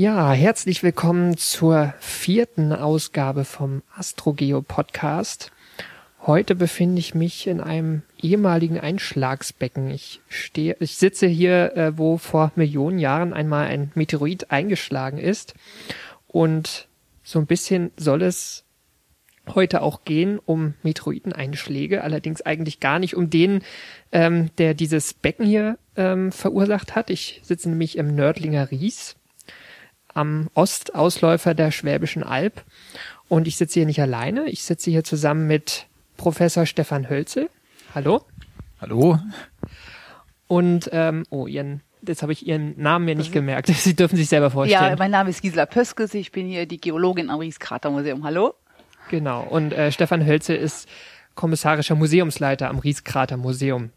Ja, herzlich willkommen zur vierten Ausgabe vom Astrogeo Podcast. Heute befinde ich mich in einem ehemaligen Einschlagsbecken. Ich stehe, ich sitze hier, äh, wo vor Millionen Jahren einmal ein Meteorit eingeschlagen ist. Und so ein bisschen soll es heute auch gehen um Meteoriteneinschläge, allerdings eigentlich gar nicht um den, ähm, der dieses Becken hier ähm, verursacht hat. Ich sitze nämlich im Nördlinger Ries am Ostausläufer der Schwäbischen Alb und ich sitze hier nicht alleine. Ich sitze hier zusammen mit Professor Stefan Hölzel. Hallo. Hallo. Und ähm, oh, Ihren Jetzt habe ich Ihren Namen mir nicht gemerkt. Sie dürfen sich selber vorstellen. Ja, mein Name ist Gisela Pöskes. Ich bin hier die Geologin am Ries-Krater-Museum. Hallo. Genau. Und äh, Stefan Hölzel ist kommissarischer Museumsleiter am Ries-Krater-Museum.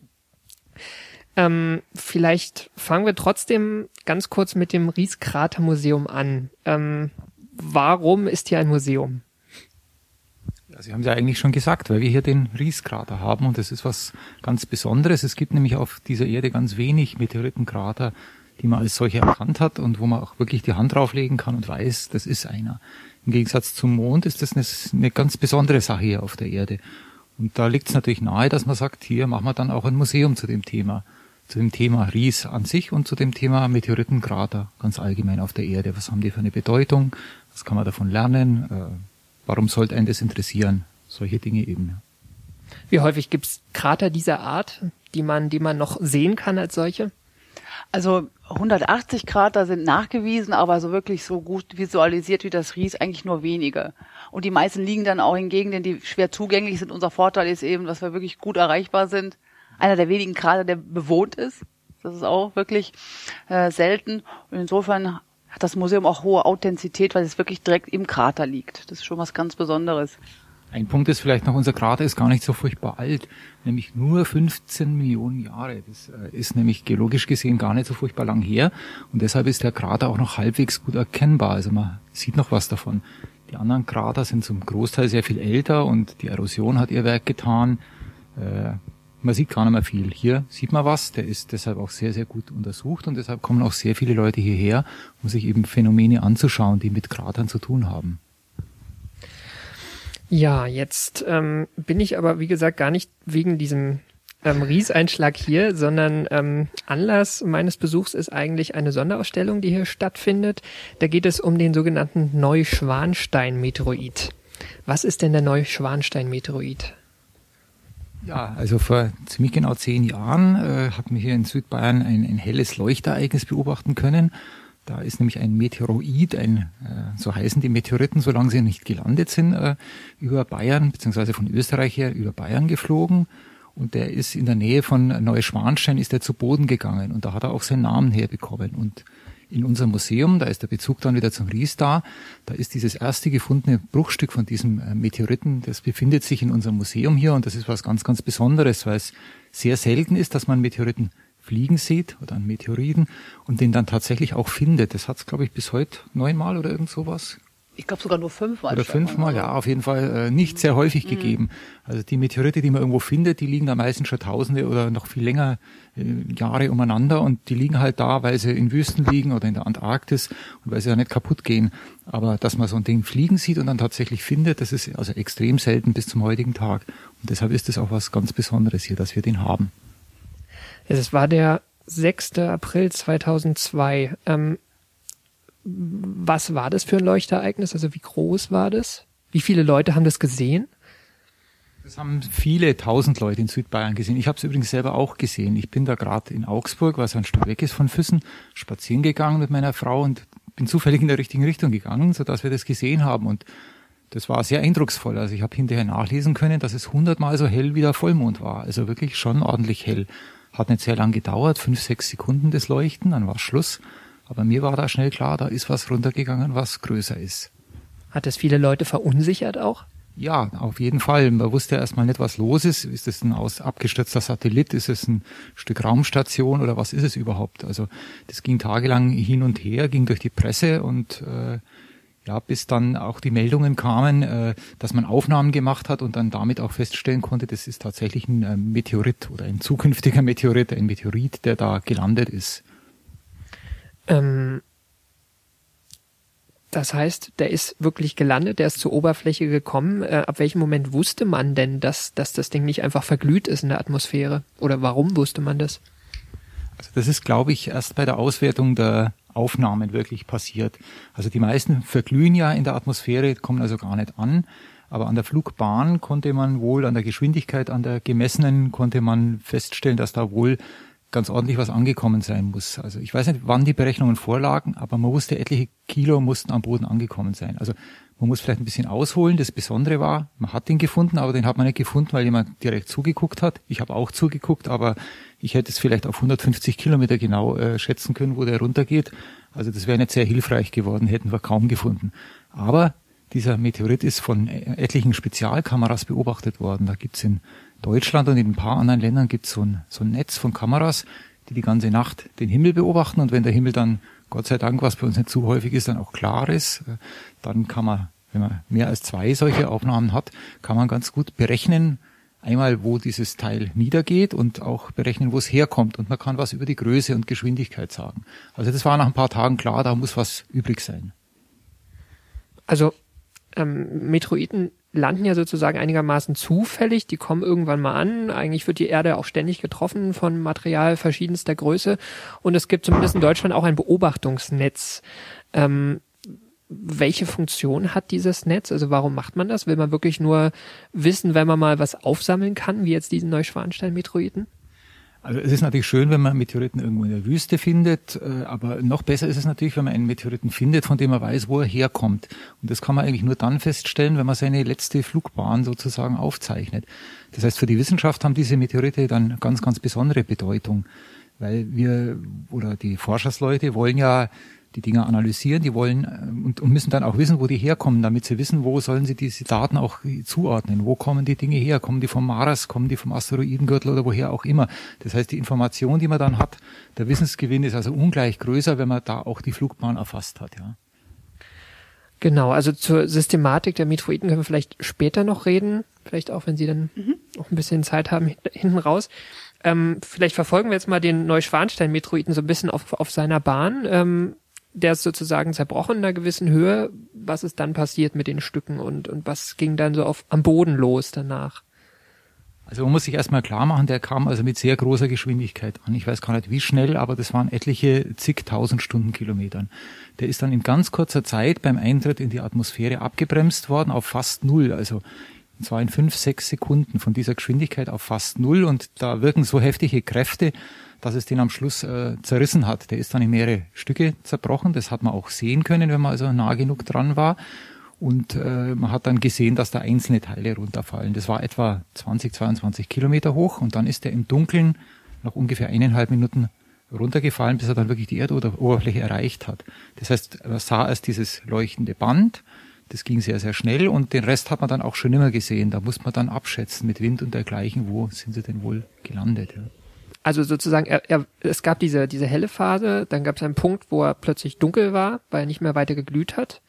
Ähm, vielleicht fangen wir trotzdem ganz kurz mit dem Ries-Krater-Museum an. Ähm, warum ist hier ein Museum? Sie haben es ja eigentlich schon gesagt, weil wir hier den Rieskrater haben und das ist was ganz Besonderes. Es gibt nämlich auf dieser Erde ganz wenig Meteoritenkrater, die man als solche erkannt hat und wo man auch wirklich die Hand drauflegen kann und weiß, das ist einer. Im Gegensatz zum Mond ist das eine, eine ganz besondere Sache hier auf der Erde. Und da liegt es natürlich nahe, dass man sagt, hier machen wir dann auch ein Museum zu dem Thema. Zu dem Thema Ries an sich und zu dem Thema Meteoritenkrater ganz allgemein auf der Erde. Was haben die für eine Bedeutung? Was kann man davon lernen? Äh, warum sollte einen das interessieren? Solche Dinge eben. Wie häufig gibt es Krater dieser Art, die man, die man noch sehen kann als solche? Also 180 Krater sind nachgewiesen, aber so wirklich so gut visualisiert wie das Ries eigentlich nur wenige. Und die meisten liegen dann auch in Gegenden, die schwer zugänglich sind. Unser Vorteil ist eben, dass wir wirklich gut erreichbar sind. Einer der wenigen Krater, der bewohnt ist. Das ist auch wirklich äh, selten. Und insofern hat das Museum auch hohe Authentizität, weil es wirklich direkt im Krater liegt. Das ist schon was ganz Besonderes. Ein Punkt ist vielleicht noch, unser Krater ist gar nicht so furchtbar alt, nämlich nur 15 Millionen Jahre. Das äh, ist nämlich geologisch gesehen gar nicht so furchtbar lang her und deshalb ist der Krater auch noch halbwegs gut erkennbar. Also man sieht noch was davon. Die anderen Krater sind zum Großteil sehr viel älter und die Erosion hat ihr Werk getan. Man sieht gar nicht mehr viel. Hier sieht man was, der ist deshalb auch sehr, sehr gut untersucht und deshalb kommen auch sehr viele Leute hierher, um sich eben Phänomene anzuschauen, die mit Kratern zu tun haben. Ja, jetzt ähm, bin ich aber, wie gesagt, gar nicht wegen diesem ähm, Rieseinschlag hier, sondern ähm, Anlass meines Besuchs ist eigentlich eine Sonderausstellung, die hier stattfindet. Da geht es um den sogenannten Neuschwanstein-Meteorit. Was ist denn der Neuschwanstein-Meteorit? Ja, also vor ziemlich genau zehn Jahren äh, hat man hier in Südbayern ein, ein helles Leuchtereignis beobachten können. Da ist nämlich ein Meteoroid, ein, äh, so heißen die Meteoriten, solange sie nicht gelandet sind, äh, über Bayern, beziehungsweise von Österreich her über Bayern geflogen. Und der ist in der Nähe von Neuschwanstein, ist er zu Boden gegangen. Und da hat er auch seinen Namen herbekommen. Und in unserem Museum, da ist der Bezug dann wieder zum Ries da, da ist dieses erste gefundene Bruchstück von diesem äh, Meteoriten, das befindet sich in unserem Museum hier und das ist was ganz, ganz Besonderes, weil es sehr selten ist, dass man Meteoriten fliegen sieht oder einen Meteoriten und den dann tatsächlich auch findet. Das hat es, glaube ich, bis heute neunmal oder irgend sowas ich glaube sogar nur fünfmal. Oder fünfmal, ja, auf jeden Fall äh, nicht sehr häufig mhm. gegeben. Also die Meteorite, die man irgendwo findet, die liegen da meistens schon Tausende oder noch viel länger äh, Jahre umeinander und die liegen halt da, weil sie in Wüsten liegen oder in der Antarktis und weil sie ja nicht kaputt gehen. Aber dass man so ein Ding fliegen sieht und dann tatsächlich findet, das ist also extrem selten bis zum heutigen Tag. Und deshalb ist es auch was ganz Besonderes hier, dass wir den haben. Es war der 6. April 2002. Ähm, was war das für ein Leuchtereignis? Also wie groß war das? Wie viele Leute haben das gesehen? Das haben viele tausend Leute in Südbayern gesehen. Ich habe es übrigens selber auch gesehen. Ich bin da gerade in Augsburg, was ein Stück weg ist von Füssen, spazieren gegangen mit meiner Frau und bin zufällig in der richtigen Richtung gegangen, so dass wir das gesehen haben. Und das war sehr eindrucksvoll. Also ich habe hinterher nachlesen können, dass es hundertmal so hell wie der Vollmond war. Also wirklich schon ordentlich hell. Hat nicht sehr lang gedauert, fünf, sechs Sekunden das Leuchten, dann war Schluss. Aber mir war da schnell klar, da ist was runtergegangen, was größer ist. Hat das viele Leute verunsichert auch? Ja, auf jeden Fall. Man wusste erstmal nicht, was los ist. Ist es ein aus abgestürzter Satellit? Ist es ein Stück Raumstation oder was ist es überhaupt? Also das ging tagelang hin und her, ging durch die Presse und äh, ja, bis dann auch die Meldungen kamen, äh, dass man Aufnahmen gemacht hat und dann damit auch feststellen konnte, das ist tatsächlich ein äh, Meteorit oder ein zukünftiger Meteorit, ein Meteorit, der da gelandet ist. Ähm, Das heißt, der ist wirklich gelandet, der ist zur Oberfläche gekommen. Äh, ab welchem Moment wusste man denn, dass, dass das Ding nicht einfach verglüht ist in der Atmosphäre? Oder warum wusste man das? Also das ist, glaube ich, erst bei der Auswertung der Aufnahmen wirklich passiert. Also die meisten verglühen ja in der Atmosphäre, kommen also gar nicht an. Aber an der Flugbahn konnte man wohl, an der Geschwindigkeit, an der gemessenen, konnte man feststellen, dass da wohl ganz ordentlich was angekommen sein muss. Also ich weiß nicht, wann die Berechnungen vorlagen, aber man wusste, etliche Kilo mussten am Boden angekommen sein. Also man muss vielleicht ein bisschen ausholen. Das Besondere war, man hat den gefunden, aber den hat man nicht gefunden, weil jemand direkt zugeguckt hat. Ich habe auch zugeguckt, aber ich hätte es vielleicht auf 150 Kilometer genau äh, schätzen können, wo der runtergeht. Also das wäre nicht sehr hilfreich geworden, hätten wir kaum gefunden. Aber dieser Meteorit ist von e-, etlichen Spezialkameras beobachtet worden. Da gibt's in Deutschland und in ein paar anderen Ländern gibt es so ein, so ein Netz von Kameras, die die ganze Nacht den Himmel beobachten und wenn der Himmel dann, Gott sei Dank, was bei uns nicht zu häufig ist, dann auch klar ist, äh, dann kann man, wenn man mehr als zwei solche Aufnahmen hat, kann man ganz gut berechnen, einmal wo dieses Teil niedergeht und auch berechnen, wo es herkommt und man kann was über die Größe und Geschwindigkeit sagen. Also das war nach ein paar Tagen klar, da muss was übrig sein. Also ähm, Metroiden landen ja sozusagen einigermaßen zufällig. Die kommen irgendwann mal an. Eigentlich wird die Erde auch ständig getroffen von Material verschiedenster Größe. Und es gibt zumindest in Deutschland auch ein Beobachtungsnetz. Ähm, welche Funktion hat dieses Netz? Also warum macht man das? Will man wirklich nur wissen, wenn man mal was aufsammeln kann, wie jetzt diesen Neuschwanstein-Metroiden? Also es ist natürlich schön, wenn man Meteoriten irgendwo in der Wüste findet, äh, aber noch besser ist es natürlich, wenn man einen Meteoriten findet, von dem man weiß, wo er herkommt. Und das kann man eigentlich nur dann feststellen, wenn man seine letzte Flugbahn sozusagen aufzeichnet. Das heißt, für die Wissenschaft haben diese Meteorite dann ganz, ganz besondere Bedeutung, weil wir oder die Forschersleute wollen ja die Dinger analysieren, die wollen äh, und, und, müssen dann auch wissen, wo die herkommen, damit sie wissen, wo sollen sie diese Daten auch zuordnen. Wo kommen die Dinge her? Kommen die vom Mars, kommen die vom Asteroidengürtel oder woher auch immer? Das heißt, die Information, die man dann hat, der Wissensgewinn ist also ungleich größer, wenn man da auch die Flugbahn erfasst hat, ja. Genau, also zur Systematik der Metroiden können wir vielleicht später noch reden, vielleicht auch, wenn Sie dann mhm. noch ein bisschen Zeit haben hinten raus. Ähm, vielleicht verfolgen wir jetzt mal den Neuschwanstein-Metroiden so ein bisschen auf, auf seiner Bahn. Ähm, der ist sozusagen zerbrochen in einer gewissen Höhe. Was ist dann passiert mit den Stücken und, und was ging dann so auf, am Boden los danach? Also man muss sich erstmal klar machen, der kam also mit sehr großer Geschwindigkeit an. Ich weiß gar nicht wie schnell, aber das waren etliche zigtausend Stundenkilometern. Der ist dann in ganz kurzer Zeit beim Eintritt in die Atmosphäre abgebremst worden auf fast null. Also zwar in fünf, sechs Sekunden von dieser Geschwindigkeit auf fast null und da wirken so heftige Kräfte, dass es den am Schluss äh, zerrissen hat. Der ist dann in mehrere Stücke zerbrochen. Das hat man auch sehen können, wenn man also nah genug dran war. Und äh, man hat dann gesehen, dass da einzelne Teile runterfallen. Das war etwa 20, 22 Kilometer hoch und dann ist er im Dunkeln nach ungefähr eineinhalb Minuten runtergefallen, bis er dann wirklich die Erdoberfläche erreicht hat. Das heißt, man sah erst dieses leuchtende Band, das ging sehr, sehr schnell und den Rest hat man dann auch schon immer gesehen. Da muss man dann abschätzen mit Wind und dergleichen, wo sind sie denn wohl gelandet. Ja. Also sozusagen, er, er, es gab diese, diese helle Phase, dann gab es einen Punkt, wo er plötzlich dunkel war, weil er nicht mehr weiter geglüht hat.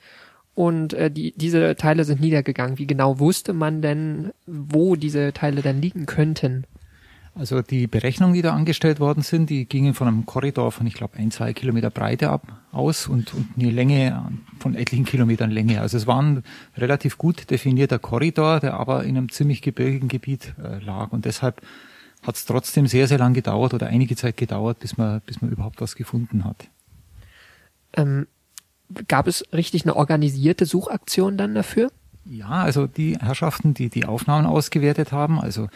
Und äh, die, diese Teile sind niedergegangen. Wie genau wusste man denn, wo diese Teile dann liegen könnten? Also die Berechnungen, die da angestellt worden sind, die gingen von einem Korridor von, ich glaube, ein, zwei Kilometer Breite ab aus und, und eine Länge von etlichen Kilometern Länge. Also es war ein relativ gut definierter Korridor, der aber in einem ziemlich gebirgigen Gebiet äh, lag. Und deshalb hat es trotzdem sehr, sehr lang gedauert oder einige Zeit gedauert, bis man, bis man überhaupt was gefunden hat. Ähm, gab es richtig eine organisierte Suchaktion dann dafür? Ja, also die Herrschaften, die die Aufnahmen ausgewertet haben, also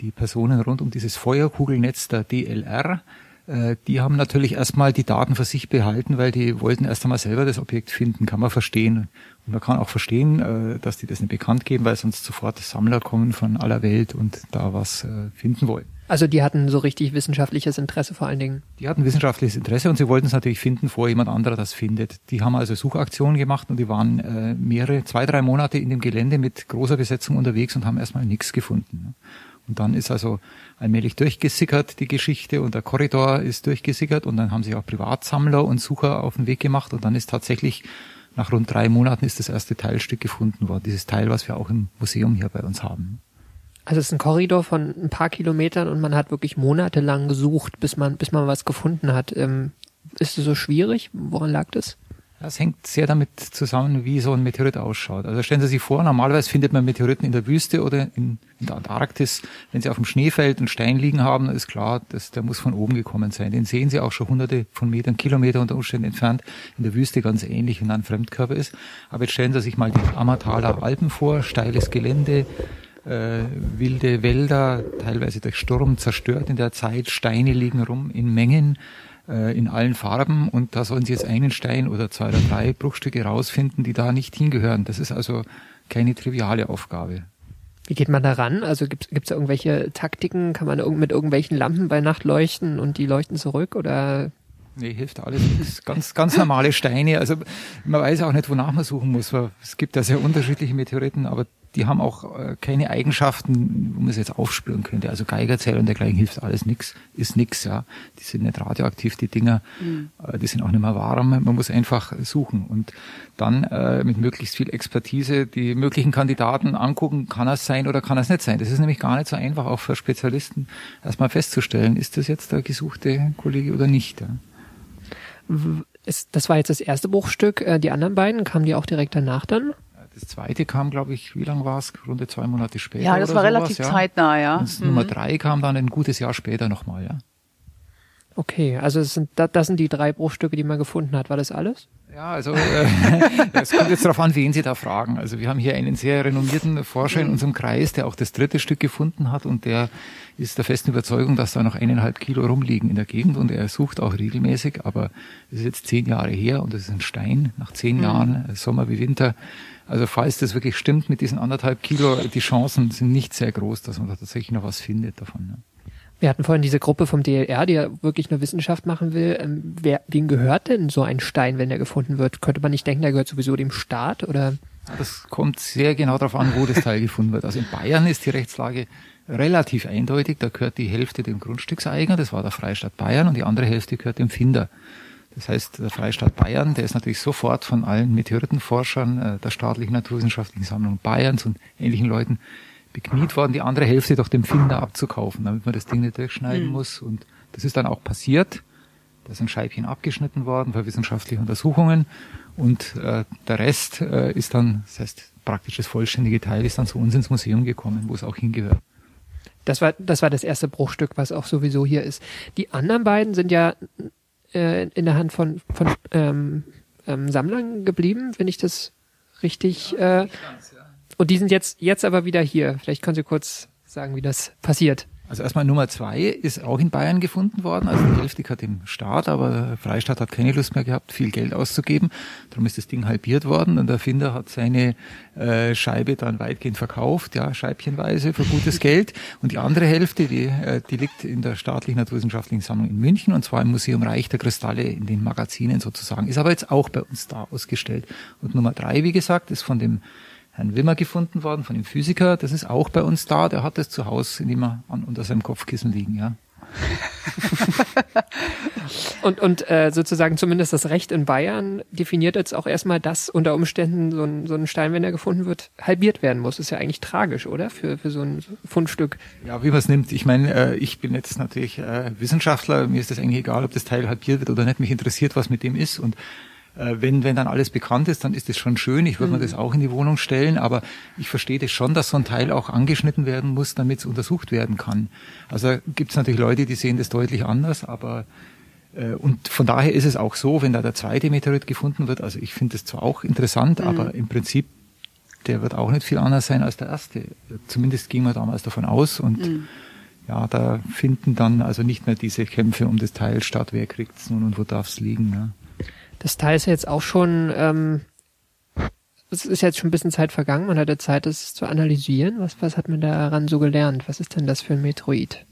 die Personen rund um dieses Feuerkugelnetz der DLR, äh, die haben natürlich erstmal die Daten für sich behalten, weil die wollten erst einmal selber das Objekt finden, kann man verstehen. Und man kann auch verstehen, äh, dass die das nicht bekannt geben, weil sonst sofort Sammler kommen von aller Welt und da was äh, finden wollen. Also die hatten so richtig wissenschaftliches Interesse vor allen Dingen. Die hatten wissenschaftliches Interesse und sie wollten es natürlich finden, vor jemand anderer das findet. Die haben also Suchaktionen gemacht und die waren mehrere, zwei, drei Monate in dem Gelände mit großer Besetzung unterwegs und haben erstmal nichts gefunden. Und dann ist also allmählich durchgesickert die Geschichte und der Korridor ist durchgesickert und dann haben sich auch Privatsammler und Sucher auf den Weg gemacht und dann ist tatsächlich nach rund drei Monaten ist das erste Teilstück gefunden worden. Dieses Teil, was wir auch im Museum hier bei uns haben. Also es ist ein Korridor von ein paar Kilometern und man hat wirklich monatelang gesucht, bis man, bis man was gefunden hat. Ähm, ist es so schwierig? Woran lag das? Das hängt sehr damit zusammen, wie so ein Meteorit ausschaut. Also stellen Sie sich vor, normalerweise findet man Meteoriten in der Wüste oder in, in der Antarktis. Wenn Sie auf dem Schneefeld einen Stein liegen haben, ist klar, dass der muss von oben gekommen sein. Den sehen Sie auch schon hunderte von Metern, Kilometer unter Umständen entfernt. In der Wüste ganz ähnlich, wenn ein Fremdkörper ist. Aber jetzt stellen Sie sich mal die Ammertaler Alpen vor, steiles Gelände, äh, wilde Wälder, teilweise durch Sturm zerstört in der Zeit, Steine liegen rum in Mengen äh, in allen Farben und da sollen sie jetzt einen Stein oder zwei oder drei Bruchstücke rausfinden, die da nicht hingehören. Das ist also keine triviale Aufgabe. Wie geht man da ran? Also gibt es da irgendwelche Taktiken? Kann man mit irgendwelchen Lampen bei Nacht leuchten und die leuchten zurück oder Nee, hilft alles nichts. Ganz, ganz normale Steine. Also man weiß auch nicht, wonach man suchen muss. Es gibt ja sehr unterschiedliche Meteoriten, aber die haben auch äh, keine Eigenschaften, wo man es jetzt aufspüren könnte. Also Geigerzähler und dergleichen hilft alles nix, ist nix, ja. Die sind nicht radioaktiv, die Dinger, mhm. äh, die sind auch nicht mehr warm. Man muss einfach suchen und dann äh, mit möglichst viel Expertise die möglichen Kandidaten angucken, kann es sein oder kann es nicht sein. Das ist nämlich gar nicht so einfach, auch für Spezialisten erstmal festzustellen, ist das jetzt der gesuchte Kollege oder nicht. Ja. Das war jetzt das erste Bruchstück. Äh, die anderen beiden kamen die auch direkt danach dann? Das zweite kam, glaube ich, wie lang war es? Runde zwei Monate später. Ja, das war sowas, relativ ja. zeitnah, ja. Und mhm. Nummer drei kam dann ein gutes Jahr später nochmal, ja. Okay, also das sind, das sind die drei Bruchstücke, die man gefunden hat. War das alles? Ja, also äh, es kommt jetzt darauf an, wen Sie da fragen. Also wir haben hier einen sehr renommierten Forscher in unserem Kreis, der auch das dritte Stück gefunden hat und der ist der festen Überzeugung, dass da noch eineinhalb Kilo rumliegen in der Gegend und er sucht auch regelmäßig, aber es ist jetzt zehn Jahre her und es ist ein Stein nach zehn mhm. Jahren, äh, Sommer wie Winter. Also falls das wirklich stimmt mit diesen anderthalb Kilo, die Chancen sind nicht sehr groß, dass man da tatsächlich noch was findet davon. Ne? Wir hatten vorhin diese Gruppe vom DLR, die ja wirklich nur Wissenschaft machen will. Ähm, wer, wem gehört denn so ein Stein, wenn der gefunden wird? Könnte man nicht denken, der gehört sowieso dem Staat oder? Das kommt sehr genau darauf an, wo das Teil gefunden wird. Also in Bayern ist die Rechtslage relativ eindeutig. Da gehört die Hälfte dem Grundstückseigner, das war der Freistaat Bayern, und die andere Hälfte gehört dem Finder. Das heißt, der Freistaat Bayern, der ist natürlich sofort von allen Meteoritenforschern äh, der staatlichen naturwissenschaftlichen Sammlung Bayerns und ähnlichen Leuten bekniet worden, die andere Hälfte doch dem Finder abzukaufen, damit man das Ding nicht durchschneiden mhm. muss. Und das ist dann auch passiert. Da sind Scheibchen abgeschnitten worden für wissenschaftliche Untersuchungen und äh, der Rest äh, ist dann, das heißt praktisch das vollständige Teil ist dann zu uns ins Museum gekommen, wo es auch hingehört. Das war das war das erste Bruchstück, was auch sowieso hier ist. Die anderen beiden sind ja äh, in der Hand von von ähm, ähm, Sammlern geblieben, wenn ich das richtig äh, und die sind jetzt, jetzt aber wieder hier. Vielleicht können Sie kurz sagen, wie das passiert. Also erstmal Nummer zwei ist auch in Bayern gefunden worden. Also die Hälfte hat im Staat, aber Freistaat hat keine Lust mehr gehabt, viel Geld auszugeben. Darum ist das Ding halbiert worden und der Finder hat seine äh, Scheibe dann weitgehend verkauft, ja, scheibchenweise für gutes Geld. Und die andere Hälfte, die, äh, die liegt in der staatlichen naturwissenschaftlichen Sammlung in München und zwar im Museum Reich der Kristalle in den Magazinen sozusagen. Ist aber jetzt auch bei uns da ausgestellt. Und Nummer drei, wie gesagt, ist von dem Herrn Wimmer gefunden worden, von dem Physiker. Das ist auch bei uns da. Der hat das zu Hause immer an, unter seinem Kopfkissen liegen, ja. und und äh, sozusagen zumindest das Recht in Bayern definiert jetzt auch erstmal, dass unter Umständen so ein, so ein Stein, wenn er gefunden wird, halbiert werden muss. Ist ja eigentlich tragisch, oder? Für, für so ein Fundstück. Ja, wie man es nimmt. Ich meine, äh, ich bin jetzt natürlich äh, Wissenschaftler. Mir ist das eigentlich egal, ob das Teil halbiert wird oder nicht. Mich interessiert, was mit dem ist. Und wenn, wenn dann alles bekannt ist, dann ist es schon schön. Ich würde mhm. mir das auch in die Wohnung stellen, aber ich verstehe das schon, dass so ein Teil auch angeschnitten werden muss, damit es untersucht werden kann. Also gibt es natürlich Leute, die sehen das deutlich anders, aber äh, und von daher ist es auch so, wenn da der zweite Meteorit gefunden wird, also ich finde das zwar auch interessant, mhm. aber im Prinzip der wird auch nicht viel anders sein als der erste. Zumindest ging man damals davon aus und mhm. ja, da finden dann also nicht mehr diese Kämpfe um das Teil statt, wer kriegt's nun und wo darf's liegen. Ne? Das Teil ist jetzt auch schon, ähm, es ist jetzt schon ein bisschen Zeit vergangen, man hatte Zeit, das zu analysieren. Was, was hat man daran so gelernt? Was ist denn das für ein Meteorit?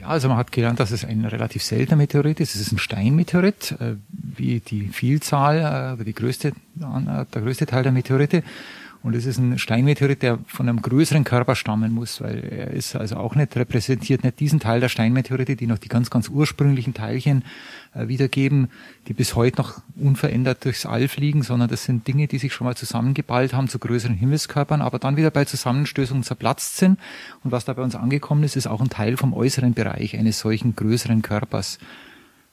Ja, also man hat gelernt, dass es ein relativ seltener Meteorit ist. Es ist ein Steinmeteorit, äh, wie die Vielzahl äh, die größte, äh, der größte Teil der Meteorite. Und es ist ein Steinmeteorit, der von einem größeren Körper stammen muss, weil er ist also auch nicht repräsentiert, nicht diesen Teil der Steinmeteorite, die noch die ganz, ganz ursprünglichen Teilchen äh, wiedergeben, die bis heute noch unverändert durchs All fliegen, sondern das sind Dinge, die sich schon mal zusammengeballt haben zu größeren Himmelskörpern, aber dann wieder bei Zusammenstößungen zerplatzt sind. Und was da bei uns angekommen ist, ist auch ein Teil vom äußeren Bereich eines solchen größeren Körpers.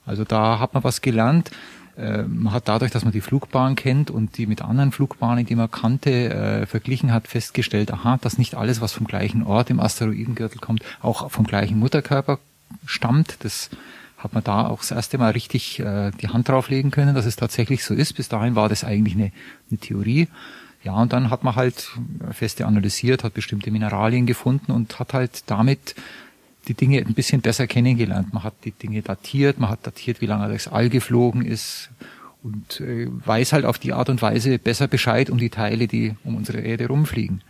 Also da hat man was gelernt. Äh, man hat dadurch, dass man die Flugbahn kennt und die mit anderen Flugbahnen, die man kannte, äh, verglichen hat, festgestellt, aha, dass nicht alles, was vom gleichen Ort im Asteroidengürtel kommt, auch vom gleichen Mutterkörper stammt. Das hat man da auch das erste Mal richtig äh, die Hand drauflegen können, dass es tatsächlich so ist. Bis dahin war das eigentlich eine, eine Theorie. Ja, und dann hat man halt feste analysiert, hat bestimmte Mineralien gefunden und hat halt damit die Dinge ein bisschen besser kennengelernt. Man hat die Dinge datiert, man hat datiert, wie lange das All geflogen ist und äh, weiß halt auf die Art und Weise besser Bescheid um die Teile, die um unsere Erde rumfliegen.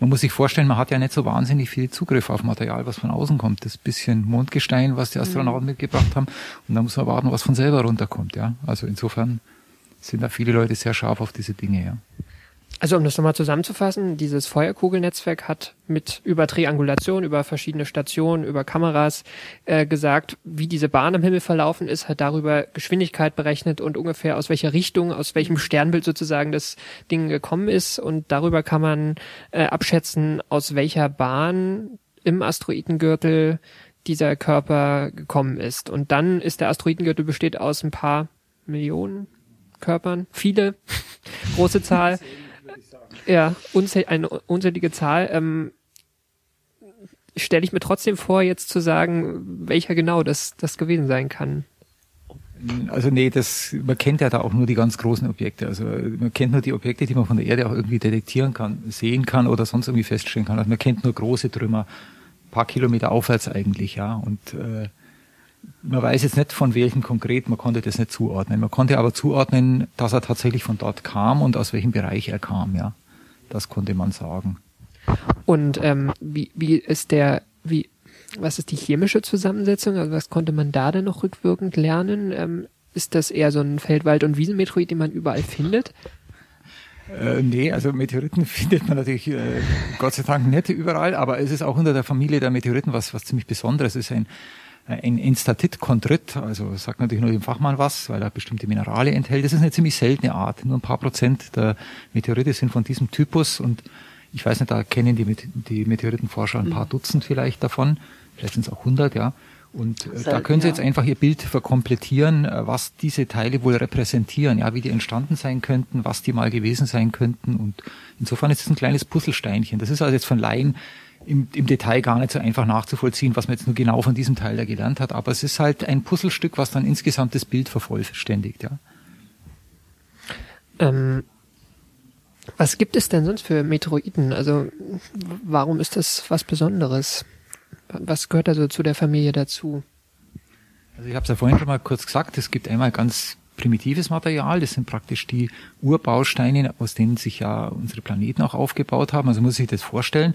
Man muss sich vorstellen, man hat ja nicht so wahnsinnig viel Zugriff auf Material, was von außen kommt. Das bisschen Mondgestein, was die Astronauten mhm. mitgebracht haben. Und da muss man warten, was von selber runterkommt. Ja, also insofern sind da viele Leute sehr scharf auf diese Dinge. Ja. Also um das nochmal zusammenzufassen, dieses Feuerkugelnetzwerk hat mit über Triangulation, über verschiedene Stationen, über Kameras äh, gesagt, wie diese Bahn am Himmel verlaufen ist, hat darüber Geschwindigkeit berechnet und ungefähr aus welcher Richtung, aus welchem Sternbild sozusagen das Ding gekommen ist. Und darüber kann man äh, abschätzen, aus welcher Bahn im Asteroidengürtel dieser Körper gekommen ist. Und dann ist der Asteroidengürtel besteht aus ein paar Millionen Körpern, viele, große Zahl. Ja, unzähl eine unzählige Zahl. Ähm, Stelle ich mir trotzdem vor, jetzt zu sagen, welcher genau das, das gewesen sein kann. Also nee, das, man kennt ja da auch nur die ganz großen Objekte. Also man kennt nur die Objekte, die man von der Erde auch irgendwie detektieren kann, sehen kann oder sonst irgendwie feststellen kann. Also man kennt nur große Trümmer, paar Kilometer aufwärts eigentlich, ja. Und äh, man weiß jetzt nicht von welchem konkret, man konnte das nicht zuordnen. Man konnte aber zuordnen, dass er tatsächlich von dort kam und aus welchem Bereich er kam, ja. Das konnte man sagen. Und ähm, wie, wie ist der, wie, was ist die chemische Zusammensetzung? Also was konnte man da denn noch rückwirkend lernen? Ähm, ist das eher so ein Feldwald- und Wiesenmeteorit, den man überall findet? Äh, nee, also Meteoriten findet man natürlich äh, Gott sei Dank nicht überall, aber es ist auch unter der Familie der Meteoriten was, was ziemlich Besonderes. Es ist ein ein Instatit-Chondrit, also sagt natürlich nur dem Fachmann was, weil er bestimmte Minerale enthält. Das ist eine ziemlich seltene Art. Nur ein paar Prozent der Meteorite sind von diesem Typus und ich weiß nicht, da kennen die, die Meteoritenforscher ein paar mhm. Dutzend vielleicht davon. Vielleicht sind es auch hundert, ja. Und äh, da können Sie jetzt einfach Ihr Bild verkomplettieren, äh, was diese Teile wohl repräsentieren, ja, wie die entstanden sein könnten, was die mal gewesen sein könnten. Und insofern ist es ein kleines Puzzlesteinchen. Das ist also jetzt von Laien im, im Detail gar nicht so einfach nachzuvollziehen, was man jetzt nur genau von diesem Teil da gelernt hat. Aber es ist halt ein Puzzlestück, was dann insgesamt das Bild vervollständigt, ja. Ähm, was gibt es denn sonst für Meteoroiden? Also warum ist das was Besonderes? Was gehört also zu der Familie dazu? Also ich habe es ja vorhin schon mal kurz gesagt, es gibt einmal ganz primitives Material, das sind praktisch die Urbausteine, aus denen sich ja unsere Planeten auch aufgebaut haben. Also muss ich das vorstellen,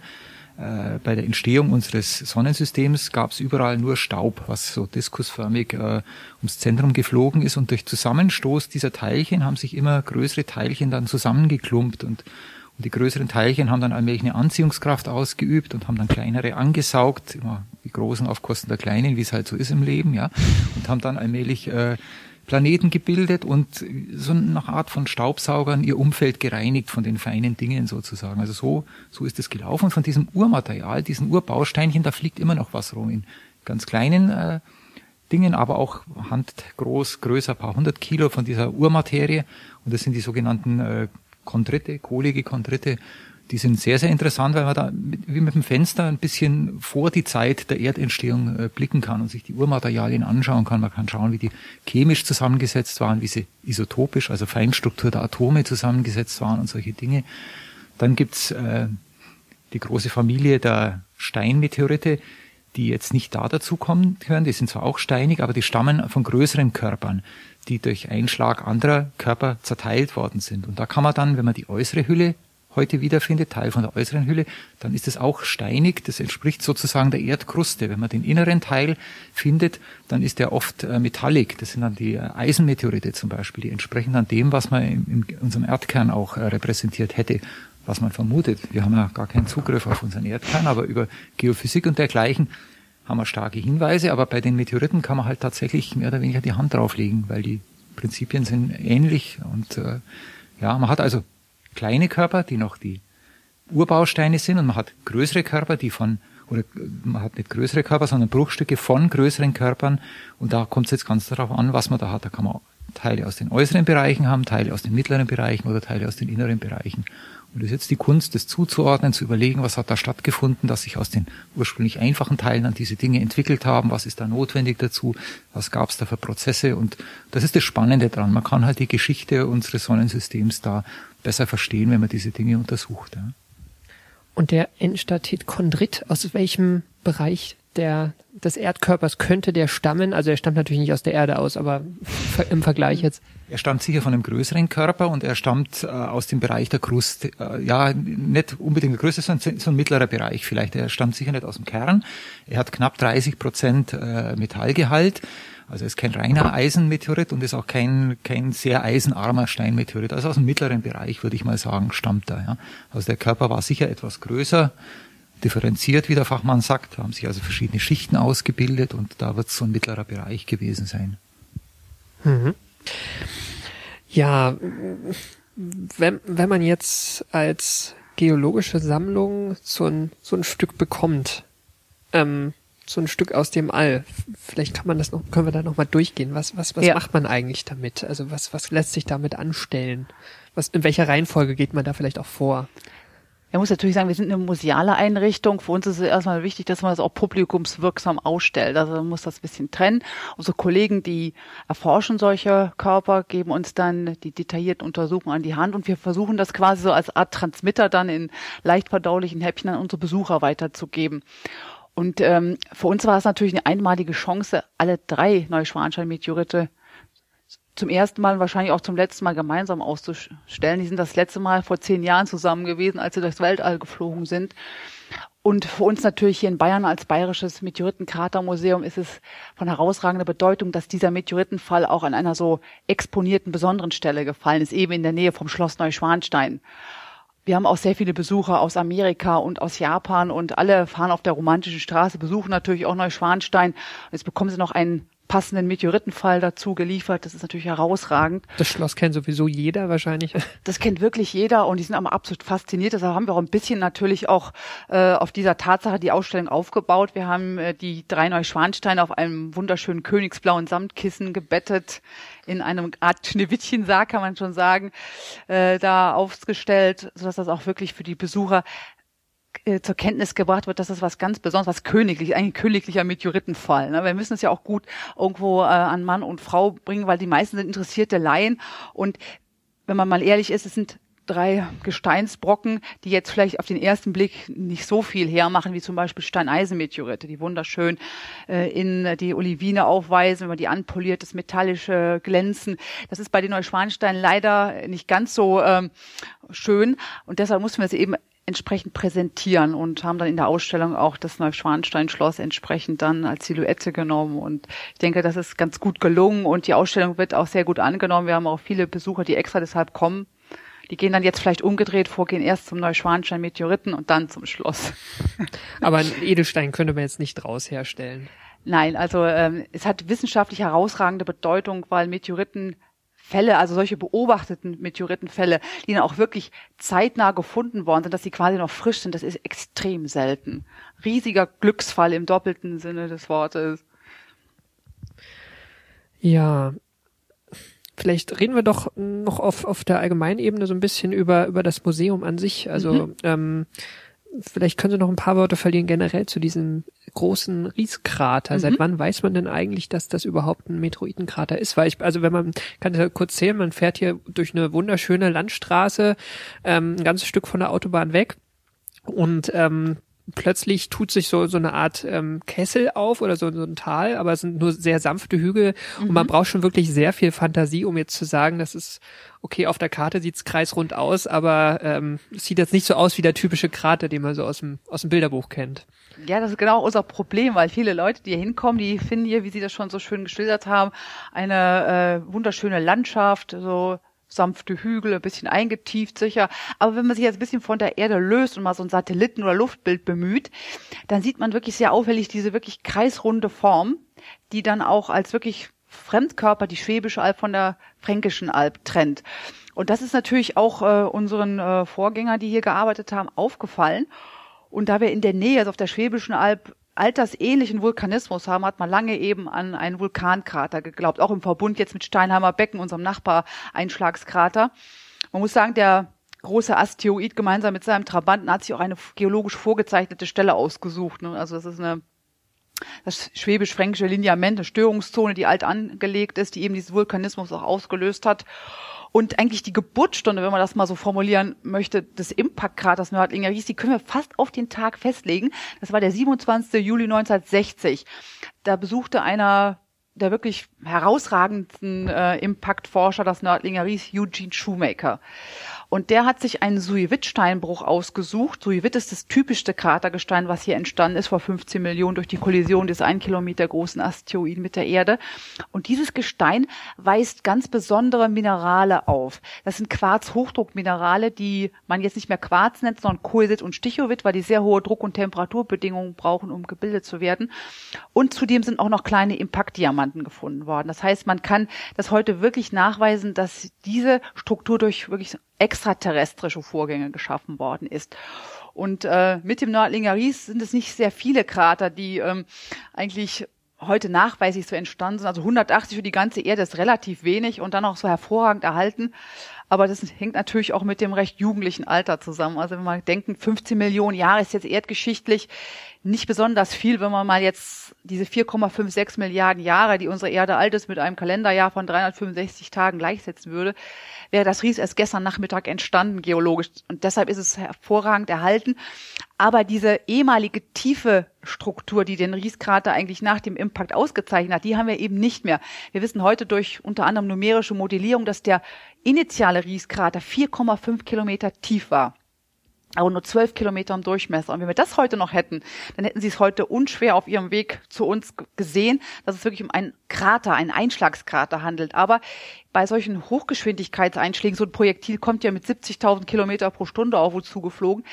äh, bei der Entstehung unseres Sonnensystems gab es überall nur Staub, was so diskusförmig äh, ums Zentrum geflogen ist. Und durch Zusammenstoß dieser Teilchen haben sich immer größere Teilchen dann zusammengeklumpt und, und die größeren Teilchen haben dann allmählich eine Anziehungskraft ausgeübt und haben dann kleinere angesaugt, immer die großen auf Kosten der kleinen, wie es halt so ist im Leben, ja, und haben dann allmählich äh, Planeten gebildet und so eine Art von Staubsaugern ihr Umfeld gereinigt von den feinen Dingen sozusagen. Also so, so ist es gelaufen. Und von diesem Urmaterial, diesen Urbausteinchen, da fliegt immer noch was rum in ganz kleinen äh, Dingen, aber auch handgroß, größer, paar hundert Kilo von dieser Urmaterie. Und das sind die sogenannten äh, Chondrite, kohlige Chondrite die sind sehr, sehr interessant, weil man da wie mit dem Fenster ein bisschen vor die Zeit der Erdentstehung äh, blicken kann und sich die Urmaterialien anschauen kann. Man kann schauen, wie die chemisch zusammengesetzt waren, wie sie isotopisch, also Feinstruktur der Atome zusammengesetzt waren und solche Dinge. Dann gibt's äh, die große Familie der Steinmeteorite, die jetzt nicht da dazu kommen können. Die sind zwar auch steinig, aber die stammen von größeren Körpern, die durch Einschlag anderer Körper zerteilt worden sind. Und da kann man dann, wenn man die äußere Hülle heute wiederfindet, Teil von der äußeren Hülle, dann ist es auch steinig. Das entspricht sozusagen der Erdkruste. Wenn man den inneren Teil findet, dann ist der oft äh, metallic. Das sind dann die äh, Eisenmeteorite zum Beispiel. Die entsprechen dann dem, was man in, in unserem Erdkern auch äh, repräsentiert hätte, was man vermutet. Wir haben ja gar keinen Zugriff auf unseren Erdkern, aber über Geophysik und dergleichen haben wir starke Hinweise. Aber bei den Meteoriten kann man halt tatsächlich mehr oder weniger die Hand drauflegen, weil die Prinzipien sind ähnlich und äh, ja, man hat also kleine Körper, die noch die Urbausteine sind und man hat größere Körper, die von, oder man hat nicht größere Körper, sondern Bruchstücke von größeren Körpern und da kommt es jetzt ganz darauf an, was man da hat. Da kann man Teile aus den äußeren Bereichen haben, Teile aus den mittleren Bereichen oder Teile aus den inneren Bereichen. Und es ist jetzt die Kunst, das zuzuordnen, zu überlegen, was hat da stattgefunden, dass sich aus den ursprünglich einfachen Teilen an diese Dinge entwickelt haben, was ist da notwendig dazu, was gab es da für Prozesse. Und das ist das Spannende dran. Man kann halt die Geschichte unseres Sonnensystems da besser verstehen, wenn man diese Dinge untersucht. Ja. Und der Enstatit Chondrit, aus welchem Bereich der, des Erdkörpers könnte der stammen? Also er stammt natürlich nicht aus der Erde aus, aber im Vergleich jetzt. Er stammt sicher von einem größeren Körper und er stammt äh, aus dem Bereich der Kruste. Äh, ja, nicht unbedingt der größte, sondern so ein mittlerer Bereich vielleicht. Er stammt sicher nicht aus dem Kern. Er hat knapp 30 Prozent äh, Metallgehalt. Also ist kein reiner Eisenmeteorit und ist auch kein, kein sehr eisenarmer Steinmeteorit. Also aus dem mittleren Bereich, würde ich mal sagen, stammt er. Ja. Also der Körper war sicher etwas größer, differenziert, wie der Fachmann sagt, haben sich also verschiedene Schichten ausgebildet und da wird es so ein mittlerer Bereich gewesen sein. Mhm. Ja, wenn, wenn man jetzt als geologische Sammlung so ein, so ein Stück bekommt, ähm, so ein Stück aus dem All. Vielleicht kann man das noch, können wir da noch mal durchgehen. Was, was, was ja. macht man eigentlich damit? Also was, was lässt sich damit anstellen? Was, in welcher Reihenfolge geht man da vielleicht auch vor? Er muss natürlich sagen, wir sind eine museale Einrichtung. Für uns ist es erstmal wichtig, dass man das auch publikumswirksam ausstellt. Also man muss das ein bisschen trennen. Unsere Kollegen, die erforschen solche Körper, geben uns dann die detaillierten Untersuchungen an die Hand und wir versuchen das quasi so als Art Transmitter dann in leicht verdaulichen Häppchen an unsere Besucher weiterzugeben. Und ähm, für uns war es natürlich eine einmalige Chance, alle drei Neuschwanstein-Meteorite zum ersten Mal und wahrscheinlich auch zum letzten Mal gemeinsam auszustellen. Die sind das letzte Mal vor zehn Jahren zusammen gewesen, als sie durchs Weltall geflogen sind. Und für uns natürlich hier in Bayern als bayerisches Meteoritenkratermuseum ist es von herausragender Bedeutung, dass dieser Meteoritenfall auch an einer so exponierten besonderen Stelle gefallen ist, eben in der Nähe vom Schloss Neuschwanstein. Wir haben auch sehr viele Besucher aus Amerika und aus Japan und alle fahren auf der romantischen Straße, besuchen natürlich auch Neuschwanstein. Jetzt bekommen sie noch einen passenden Meteoritenfall dazu geliefert. Das ist natürlich herausragend. Das Schloss kennt sowieso jeder wahrscheinlich. Das kennt wirklich jeder und die sind aber absolut fasziniert. Deshalb haben wir auch ein bisschen natürlich auch äh, auf dieser Tatsache die Ausstellung aufgebaut. Wir haben äh, die drei Neuschwansteine auf einem wunderschönen königsblauen Samtkissen gebettet in einem Art Schneewittchensarg, kann man schon sagen, äh, da aufgestellt, sodass das auch wirklich für die Besucher äh, zur Kenntnis gebracht wird, dass das was ganz Besonderes, was königlich, eigentlich ein königlicher Meteoritenfall. Ne? Wir müssen es ja auch gut irgendwo äh, an Mann und Frau bringen, weil die meisten sind interessierte Laien. Und wenn man mal ehrlich ist, es sind drei Gesteinsbrocken, die jetzt vielleicht auf den ersten Blick nicht so viel hermachen, wie zum Beispiel Steineisenmeteorite, die wunderschön äh, in die Olivine aufweisen, wenn man die anpoliert, das metallische Glänzen. Das ist bei den Neuschwansteinen leider nicht ganz so ähm, schön und deshalb mussten wir es eben entsprechend präsentieren und haben dann in der Ausstellung auch das Neuschwanstein-Schloss entsprechend dann als Silhouette genommen. Und ich denke, das ist ganz gut gelungen und die Ausstellung wird auch sehr gut angenommen. Wir haben auch viele Besucher, die extra deshalb kommen. Die gehen dann jetzt vielleicht umgedreht vor, gehen erst zum Neuschwanstein-Meteoriten und dann zum Schloss. Aber einen Edelstein könnte man jetzt nicht draus herstellen. Nein, also ähm, es hat wissenschaftlich herausragende Bedeutung, weil Meteoriten Fälle, also solche beobachteten Meteoritenfälle, die dann auch wirklich zeitnah gefunden worden sind, dass sie quasi noch frisch sind, das ist extrem selten. Riesiger Glücksfall im doppelten Sinne des Wortes. Ja, vielleicht reden wir doch noch auf, auf der allgemeinen Ebene so ein bisschen über, über das Museum an sich. Also mhm. ähm, vielleicht können Sie noch ein paar Worte verlieren generell zu diesem großen Rieskrater. Mhm. Seit wann weiß man denn eigentlich, dass das überhaupt ein Meteoritenkrater ist? Weil ich, also wenn man, kann ich kurz zählen, man fährt hier durch eine wunderschöne Landstraße, ähm, ein ganzes Stück von der Autobahn weg und ähm, plötzlich tut sich so so eine Art ähm, Kessel auf oder so, so ein Tal, aber es sind nur sehr sanfte Hügel mhm. und man mhm. braucht schon wirklich sehr viel Fantasie, um jetzt zu sagen, das ist okay, auf der Karte sieht's kreisrund aus, aber ähm, es sieht jetzt nicht so aus wie der typische Krater, den man so aus dem aus dem Bilderbuch kennt. Ja, das ist genau unser Problem, weil viele Leute, die hier hinkommen, die finden hier, wie Sie das schon so schön geschildert haben, eine äh, wunderschöne Landschaft, so sanfte Hügel, ein bisschen eingetieft sicher. Aber wenn man sich jetzt ein bisschen von der Erde löst und mal so ein Satelliten- oder Luftbild bemüht, dann sieht man wirklich sehr auffällig diese wirklich kreisrunde Form, die dann auch als wirklich Fremdkörper die Schwäbische Alb von der Fränkischen Alb trennt. Und das ist natürlich auch äh, unseren äh, Vorgängern, die hier gearbeitet haben, aufgefallen. Und da wir in der Nähe, also auf der Schwäbischen Alb, altersähnlichen Vulkanismus haben, hat man lange eben an einen Vulkankrater geglaubt, auch im Verbund jetzt mit Steinheimer Becken, unserem Nachbareinschlagskrater. Man muss sagen, der große Asteroid gemeinsam mit seinem Trabanten hat sich auch eine geologisch vorgezeichnete Stelle ausgesucht. Ne? Also das ist eine das schwäbisch-fränkische Lineament, eine Störungszone, die alt angelegt ist, die eben diesen Vulkanismus auch ausgelöst hat. Und eigentlich die Geburtsstunde, wenn man das mal so formulieren möchte, des Impactkraters Nördlinger Ries, die können wir fast auf den Tag festlegen. Das war der 27. Juli 1960. Da besuchte einer der wirklich herausragenden äh, Impaktforscher das Nördlinger Ries, Eugene Shoemaker. Und der hat sich einen Suiwit-Steinbruch ausgesucht. Suiwit ist das typischste Kratergestein, was hier entstanden ist vor 15 Millionen durch die Kollision des ein Kilometer großen Asteroiden mit der Erde. Und dieses Gestein weist ganz besondere Minerale auf. Das sind Quarz-Hochdruckminerale, die man jetzt nicht mehr Quarz nennt, sondern Kohlsit und Stichowit, weil die sehr hohe Druck- und Temperaturbedingungen brauchen, um gebildet zu werden. Und zudem sind auch noch kleine Impaktdiamanten gefunden worden. Das heißt, man kann das heute wirklich nachweisen, dass diese Struktur durch wirklich extraterrestrische Vorgänge geschaffen worden ist. Und äh, mit dem Nördlinger Ries sind es nicht sehr viele Krater, die ähm, eigentlich heute nachweislich so entstanden sind. Also 180 für die ganze Erde ist relativ wenig und dann auch so hervorragend erhalten. Aber das hängt natürlich auch mit dem recht jugendlichen Alter zusammen. Also wenn man denken, 15 Millionen Jahre ist jetzt erdgeschichtlich nicht besonders viel, wenn man mal jetzt diese 4,56 Milliarden Jahre, die unsere Erde alt ist, mit einem Kalenderjahr von 365 Tagen gleichsetzen würde, wäre das Ries erst gestern Nachmittag entstanden, geologisch. Und deshalb ist es hervorragend erhalten. Aber diese ehemalige tiefe Struktur, die den Rieskrater eigentlich nach dem Impact ausgezeichnet hat, die haben wir eben nicht mehr. Wir wissen heute durch unter anderem numerische Modellierung, dass der initiale Rieskrater 4,5 Kilometer tief war aber nur zwölf Kilometer im Durchmesser. Und wenn wir das heute noch hätten, dann hätten Sie es heute unschwer auf Ihrem Weg zu uns gesehen, dass es wirklich um einen Krater, einen Einschlagskrater handelt. Aber bei solchen Hochgeschwindigkeitseinschlägen, so ein Projektil kommt ja mit 70.000 Kilometer pro Stunde auf uns zugeflogen.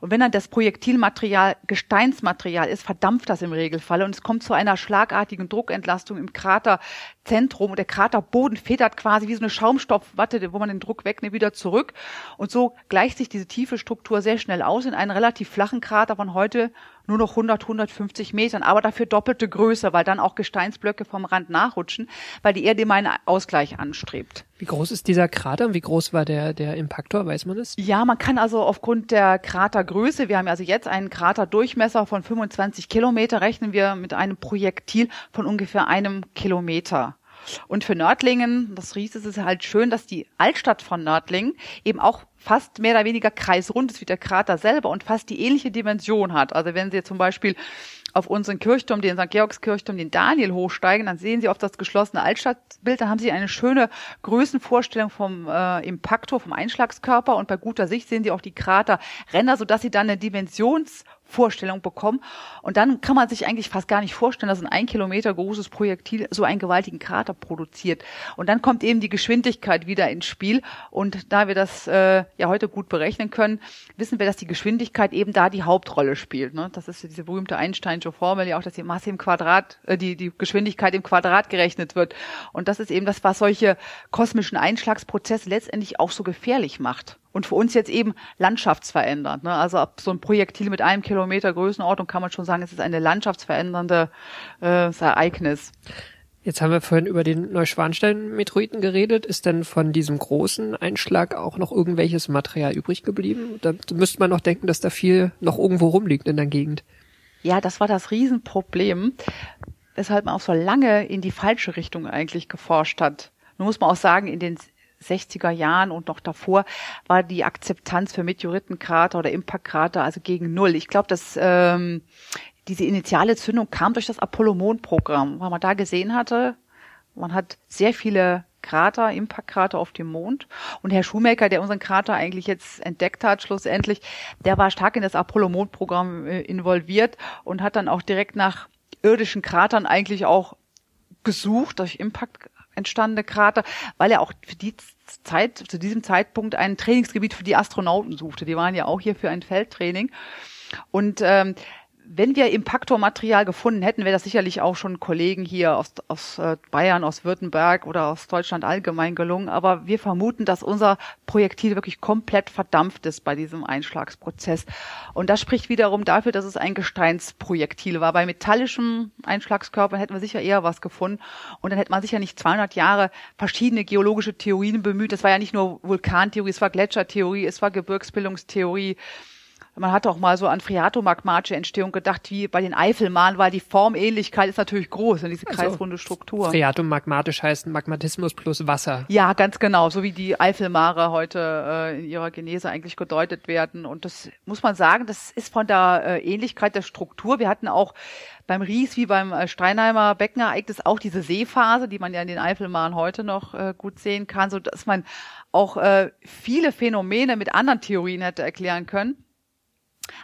Und wenn dann das Projektilmaterial Gesteinsmaterial ist, verdampft das im Regelfall und es kommt zu einer schlagartigen Druckentlastung im Kraterzentrum und der Kraterboden federt quasi wie so eine Schaumstoffwatte, wo man den Druck wegnimmt, wieder zurück. Und so gleicht sich diese tiefe Struktur sehr schnell aus in einen relativ flachen Krater von heute nur noch 100, 150 Metern, aber dafür doppelte Größe, weil dann auch Gesteinsblöcke vom Rand nachrutschen, weil die Erde immer einen Ausgleich anstrebt. Wie groß ist dieser Krater und wie groß war der, der Impaktor, weiß man es? Ja, man kann also aufgrund der Kratergröße, wir haben also jetzt einen Kraterdurchmesser von 25 Kilometer, rechnen wir mit einem Projektil von ungefähr einem Kilometer. Und für Nördlingen, das Ries, ist es halt schön, dass die Altstadt von Nördlingen eben auch fast mehr oder weniger kreisrund ist wie der Krater selber und fast die ähnliche Dimension hat. Also wenn Sie zum Beispiel auf unseren Kirchturm, den St. Georgskirchturm, den Daniel hochsteigen, dann sehen Sie auf das geschlossene Altstadtbild, da haben Sie eine schöne Größenvorstellung vom äh, Impaktor, vom Einschlagskörper und bei guter Sicht sehen Sie auch die Kraterränder, sodass Sie dann eine Dimensions Vorstellung bekommen. Und dann kann man sich eigentlich fast gar nicht vorstellen, dass ein ein Kilometer großes Projektil so einen gewaltigen Krater produziert. Und dann kommt eben die Geschwindigkeit wieder ins Spiel. Und da wir das äh, ja heute gut berechnen können, wissen wir, dass die Geschwindigkeit eben da die Hauptrolle spielt. Ne? Das ist diese berühmte Einsteinsche Formel, ja auch, dass die Masse im Quadrat, äh, die, die Geschwindigkeit im Quadrat gerechnet wird. Und das ist eben das, was solche kosmischen Einschlagsprozesse letztendlich auch so gefährlich macht und für uns jetzt eben landschaftsverändernd. Ne? Also ab so ein Projektil mit einem Kilometer Größenordnung kann man schon sagen, es ist eine landschaftsverändernde äh, Ereignis. Jetzt haben wir vorhin über den Neuschwanstein-Meteoriten geredet. Ist denn von diesem großen Einschlag auch noch irgendwelches Material übrig geblieben? Da müsste man noch denken, dass da viel noch irgendwo rumliegt in der Gegend. Ja, das war das Riesenproblem, weshalb man auch so lange in die falsche Richtung eigentlich geforscht hat. Nun muss man auch sagen, in den 60er Jahren und noch davor war die Akzeptanz für Meteoritenkrater oder Impactkrater also gegen Null. Ich glaube, dass ähm, diese initiale Zündung kam durch das Apollo-Mond-Programm, weil man da gesehen hatte, man hat sehr viele Krater, Impactkrater auf dem Mond. Und Herr Schumacher, der unseren Krater eigentlich jetzt entdeckt hat, schlussendlich, der war stark in das Apollo-Mond-Programm äh, involviert und hat dann auch direkt nach irdischen Kratern eigentlich auch gesucht, durch Impact entstandene Krater, weil er auch für die Zeit, zu diesem Zeitpunkt ein Trainingsgebiet für die Astronauten suchte. Die waren ja auch hier für ein Feldtraining. Und ähm, wenn wir Impaktormaterial gefunden hätten, wäre das sicherlich auch schon Kollegen hier aus, aus äh, Bayern, aus Württemberg oder aus Deutschland allgemein gelungen. Aber wir vermuten, dass unser Projektil wirklich komplett verdampft ist bei diesem Einschlagsprozess. Und das spricht wiederum dafür, dass es ein Gesteinsprojektil war. Bei metallischen Einschlagskörpern hätten wir sicher eher was gefunden. Und dann hätte man sicher nicht 200 Jahre verschiedene geologische Theorien bemüht. Das war ja nicht nur Vulkantheorie, es war Gletschertheorie, es war Gebirgsbildungstheorie. Man hat auch mal so an phreatomagmatische Entstehung gedacht, wie bei den Eifelmahlen, weil die Formähnlichkeit ist natürlich groß in diese also, kreisrunde Struktur. Phreatomagmatisch heißt Magmatismus plus Wasser. Ja, ganz genau, so wie die Eifelmare heute äh, in ihrer Genese eigentlich gedeutet werden. Und das muss man sagen, das ist von der äh, Ähnlichkeit der Struktur. Wir hatten auch beim Ries wie beim äh, Steinheimer Beckenereignis auch diese Seephase, die man ja in den Eifelmaren heute noch äh, gut sehen kann, so dass man auch äh, viele Phänomene mit anderen Theorien hätte erklären können.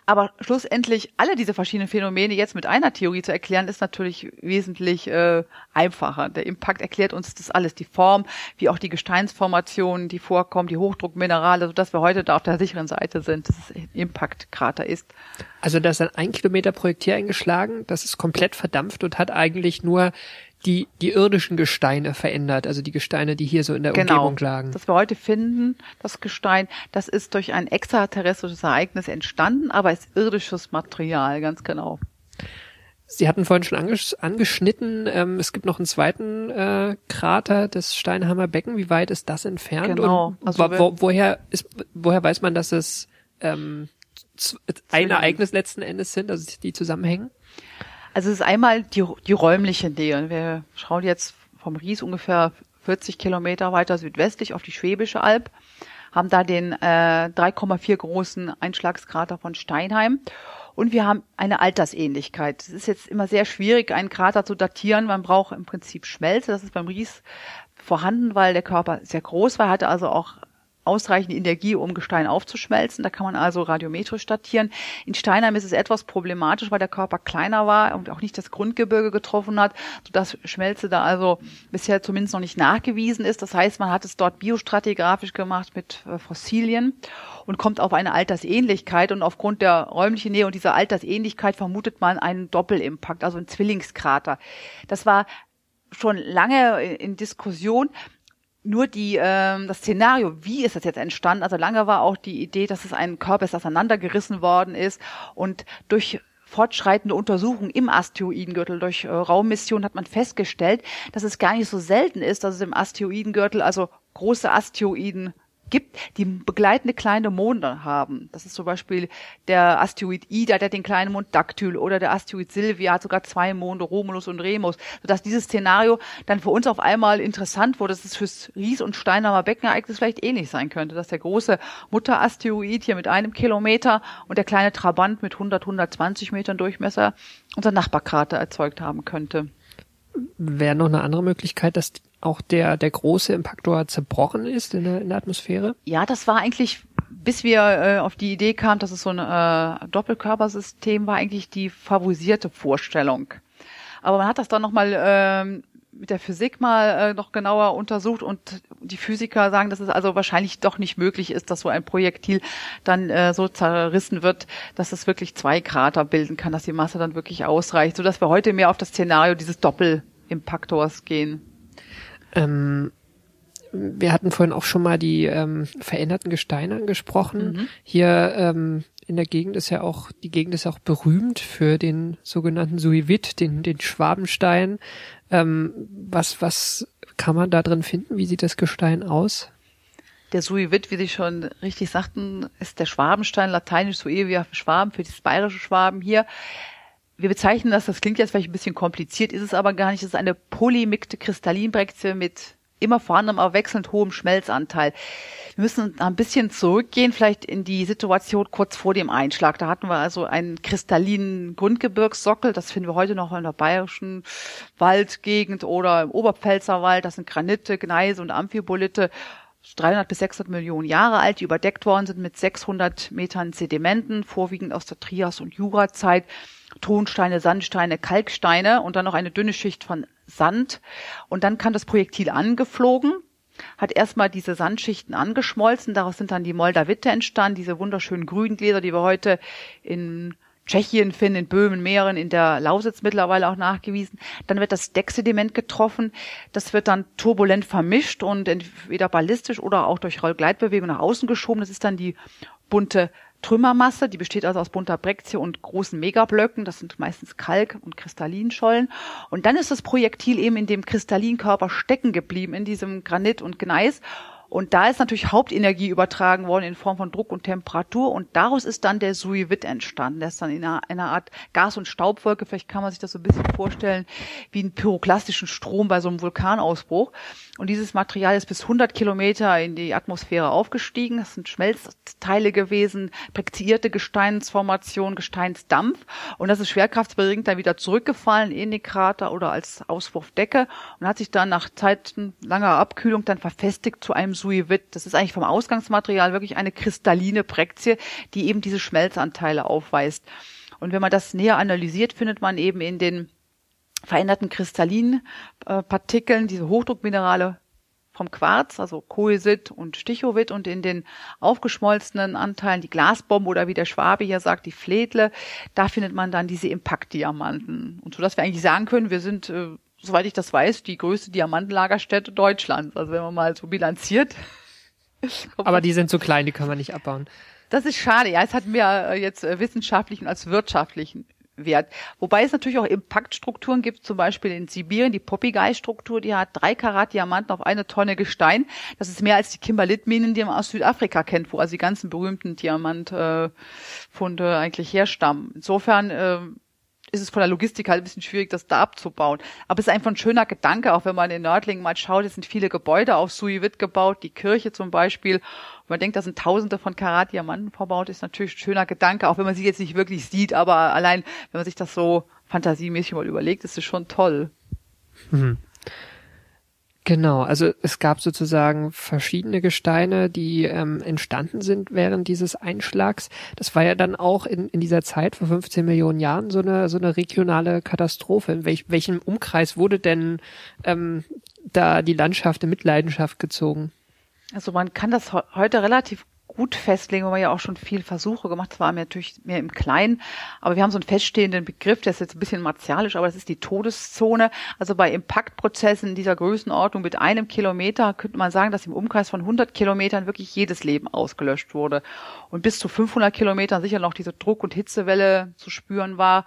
Aber schlussendlich alle diese verschiedenen Phänomene jetzt mit einer Theorie zu erklären, ist natürlich wesentlich äh, einfacher. Der Impact erklärt uns das alles, die Form, wie auch die Gesteinsformationen, die vorkommen, die Hochdruckminerale, sodass wir heute da auf der sicheren Seite sind, dass es ein Impact-Krater ist. Also da ist ein ein Kilometer Projektil eingeschlagen, das ist komplett verdampft und hat eigentlich nur die, die irdischen Gesteine verändert, also die Gesteine, die hier so in der genau, Umgebung lagen. Das wir heute finden, das Gestein, das ist durch ein extraterrestrisches Ereignis entstanden, aber ist irdisches Material, ganz genau. Sie hatten vorhin schon anges angeschnitten, ähm, es gibt noch einen zweiten äh, Krater, das Steinhammer Becken. Wie weit ist das entfernt? Genau. Also wo, woher ist, woher weiß man, dass es ähm, ein Ereignis letzten Endes sind, also die zusammenhängen? Also es ist einmal die, die räumliche Nähe. Wir schauen jetzt vom Ries ungefähr 40 Kilometer weiter südwestlich auf die Schwäbische Alb, haben da den äh, 3,4 großen Einschlagskrater von Steinheim. Und wir haben eine Altersähnlichkeit. Es ist jetzt immer sehr schwierig, einen Krater zu datieren. Man braucht im Prinzip Schmelze. Das ist beim Ries vorhanden, weil der Körper sehr groß war, hatte also auch ausreichend Energie, um Gestein aufzuschmelzen. Da kann man also radiometrisch datieren. In Steinheim ist es etwas problematisch, weil der Körper kleiner war und auch nicht das Grundgebirge getroffen hat, sodass Schmelze da also bisher zumindest noch nicht nachgewiesen ist. Das heißt, man hat es dort biostratigraphisch gemacht mit äh, Fossilien und kommt auf eine Altersähnlichkeit. Und aufgrund der räumlichen Nähe und dieser Altersähnlichkeit vermutet man einen Doppelimpact, also einen Zwillingskrater. Das war schon lange in Diskussion nur die ähm, das Szenario, wie ist das jetzt entstanden? Also lange war auch die Idee, dass es ein Körper ist, auseinandergerissen worden ist und durch fortschreitende Untersuchungen im Asteroidengürtel durch äh, Raummissionen hat man festgestellt, dass es gar nicht so selten ist, dass es im Asteroidengürtel also große Asteroiden gibt, die begleitende kleine Monde haben. Das ist zum Beispiel der Asteroid Ida, der den kleinen Mond Dactyl oder der Asteroid Sylvia hat sogar zwei Monde, Romulus und Remus, sodass dieses Szenario dann für uns auf einmal interessant wurde, dass es fürs Ries- und Steinheimer Beckenereignis vielleicht ähnlich sein könnte, dass der große Mutterasteroid hier mit einem Kilometer und der kleine Trabant mit 100, 120 Metern Durchmesser unser Nachbarkrater erzeugt haben könnte. Wäre noch eine andere Möglichkeit, dass auch der, der große Impaktor zerbrochen ist in der, in der Atmosphäre? Ja, das war eigentlich, bis wir äh, auf die Idee kamen, dass es so ein äh, Doppelkörpersystem war, eigentlich die favorisierte Vorstellung. Aber man hat das dann nochmal ähm, mit der Physik mal äh, noch genauer untersucht und die Physiker sagen, dass es also wahrscheinlich doch nicht möglich ist, dass so ein Projektil dann äh, so zerrissen wird, dass es wirklich zwei Krater bilden kann, dass die Masse dann wirklich ausreicht, so dass wir heute mehr auf das Szenario dieses Doppelimpaktors gehen. Ähm, wir hatten vorhin auch schon mal die ähm, veränderten Gesteine angesprochen. Mhm. Hier ähm, in der Gegend ist ja auch, die Gegend ist auch berühmt für den sogenannten Suivit, den, den Schwabenstein. Ähm, was, was kann man da drin finden? Wie sieht das Gestein aus? Der Suivit, wie Sie schon richtig sagten, ist der Schwabenstein, lateinisch Suevia für Schwaben, für das bayerische Schwaben hier wir bezeichnen das, das klingt jetzt vielleicht ein bisschen kompliziert, ist es aber gar nicht. Es ist eine polymikte Kristallinbreche mit immer vorhandenem, aber wechselnd hohem Schmelzanteil. Wir müssen ein bisschen zurückgehen, vielleicht in die Situation kurz vor dem Einschlag. Da hatten wir also einen kristallinen Grundgebirgssockel. Das finden wir heute noch in der bayerischen Waldgegend oder im Oberpfälzer Wald. Das sind Granite, Gneise und Amphibolite. 300 bis 600 Millionen Jahre alt, die überdeckt worden sind mit 600 Metern Sedimenten, vorwiegend aus der Trias- und Jurazeit. Tonsteine, Sandsteine, Kalksteine und dann noch eine dünne Schicht von Sand. Und dann kam das Projektil angeflogen, hat erstmal diese Sandschichten angeschmolzen, daraus sind dann die Moldavitte entstanden, diese wunderschönen Grüngläser, die wir heute in Tschechien finden, in Böhmen, Mähren, in der Lausitz mittlerweile auch nachgewiesen. Dann wird das Decksediment getroffen. Das wird dann turbulent vermischt und entweder ballistisch oder auch durch Rollgleitbewegung nach außen geschoben. Das ist dann die bunte Trümmermasse, die besteht also aus bunter Brekzie und großen Megablöcken, das sind meistens Kalk- und Kristallinschollen. Und dann ist das Projektil eben in dem Kristallinkörper stecken geblieben, in diesem Granit und Gneis. Und da ist natürlich Hauptenergie übertragen worden in Form von Druck und Temperatur und daraus ist dann der Suivit entstanden. Der ist dann in einer, einer, Art Gas- und Staubwolke, vielleicht kann man sich das so ein bisschen vorstellen, wie einen pyroklastischen Strom bei so einem Vulkanausbruch. Und dieses Material ist bis 100 Kilometer in die Atmosphäre aufgestiegen. Das sind Schmelzteile gewesen, preziierte Gesteinsformationen, Gesteinsdampf. Und das ist schwerkraftsbedingt dann wieder zurückgefallen in den Krater oder als Auswurfdecke und hat sich dann nach Zeiten langer Abkühlung dann verfestigt zu einem Suivit. Das ist eigentlich vom Ausgangsmaterial wirklich eine kristalline Prektie, die eben diese Schmelzanteile aufweist. Und wenn man das näher analysiert, findet man eben in den veränderten Kristallinpartikeln, diese Hochdruckminerale vom Quarz, also Coesit und Stichowit und in den aufgeschmolzenen Anteilen die Glasbombe oder wie der Schwabe hier sagt, die Fledle, da findet man dann diese Impaktdiamanten. Und so dass wir eigentlich sagen können, wir sind, äh, soweit ich das weiß, die größte Diamantenlagerstätte Deutschlands. Also wenn man mal so bilanziert. Aber die sind zu klein, die kann man nicht abbauen. Das ist schade. Ja, es hat mehr äh, jetzt äh, wissenschaftlichen als wirtschaftlichen Wert. Wobei es natürlich auch Impaktstrukturen gibt, zum Beispiel in Sibirien, die Poppygai-Struktur, die hat drei Karat Diamanten auf eine Tonne Gestein. Das ist mehr als die Kimberlit-Minen, die man aus Südafrika kennt, wo also die ganzen berühmten Diamantfunde eigentlich herstammen. Insofern äh, ist es von der Logistik halt ein bisschen schwierig, das da abzubauen. Aber es ist einfach ein schöner Gedanke, auch wenn man in Nördlingen mal schaut, es sind viele Gebäude auf Suivit gebaut, die Kirche zum Beispiel. Und man denkt, da sind tausende von Karat Diamanten verbaut, ist natürlich ein schöner Gedanke, auch wenn man sie jetzt nicht wirklich sieht, aber allein, wenn man sich das so fantasiemäßig mal überlegt, ist es schon toll. Mhm. Genau, also es gab sozusagen verschiedene Gesteine, die ähm, entstanden sind während dieses Einschlags. Das war ja dann auch in, in dieser Zeit vor 15 Millionen Jahren so eine so eine regionale Katastrophe. In welch, welchem Umkreis wurde denn ähm, da die Landschaft in Mitleidenschaft gezogen? Also man kann das heute relativ gut festlegen, weil wir ja auch schon viel Versuche gemacht haben, natürlich mehr im Kleinen. Aber wir haben so einen feststehenden Begriff, der ist jetzt ein bisschen martialisch, aber das ist die Todeszone. Also bei Impaktprozessen dieser Größenordnung mit einem Kilometer könnte man sagen, dass im Umkreis von 100 Kilometern wirklich jedes Leben ausgelöscht wurde. Und bis zu 500 Kilometern sicher noch diese Druck- und Hitzewelle zu spüren war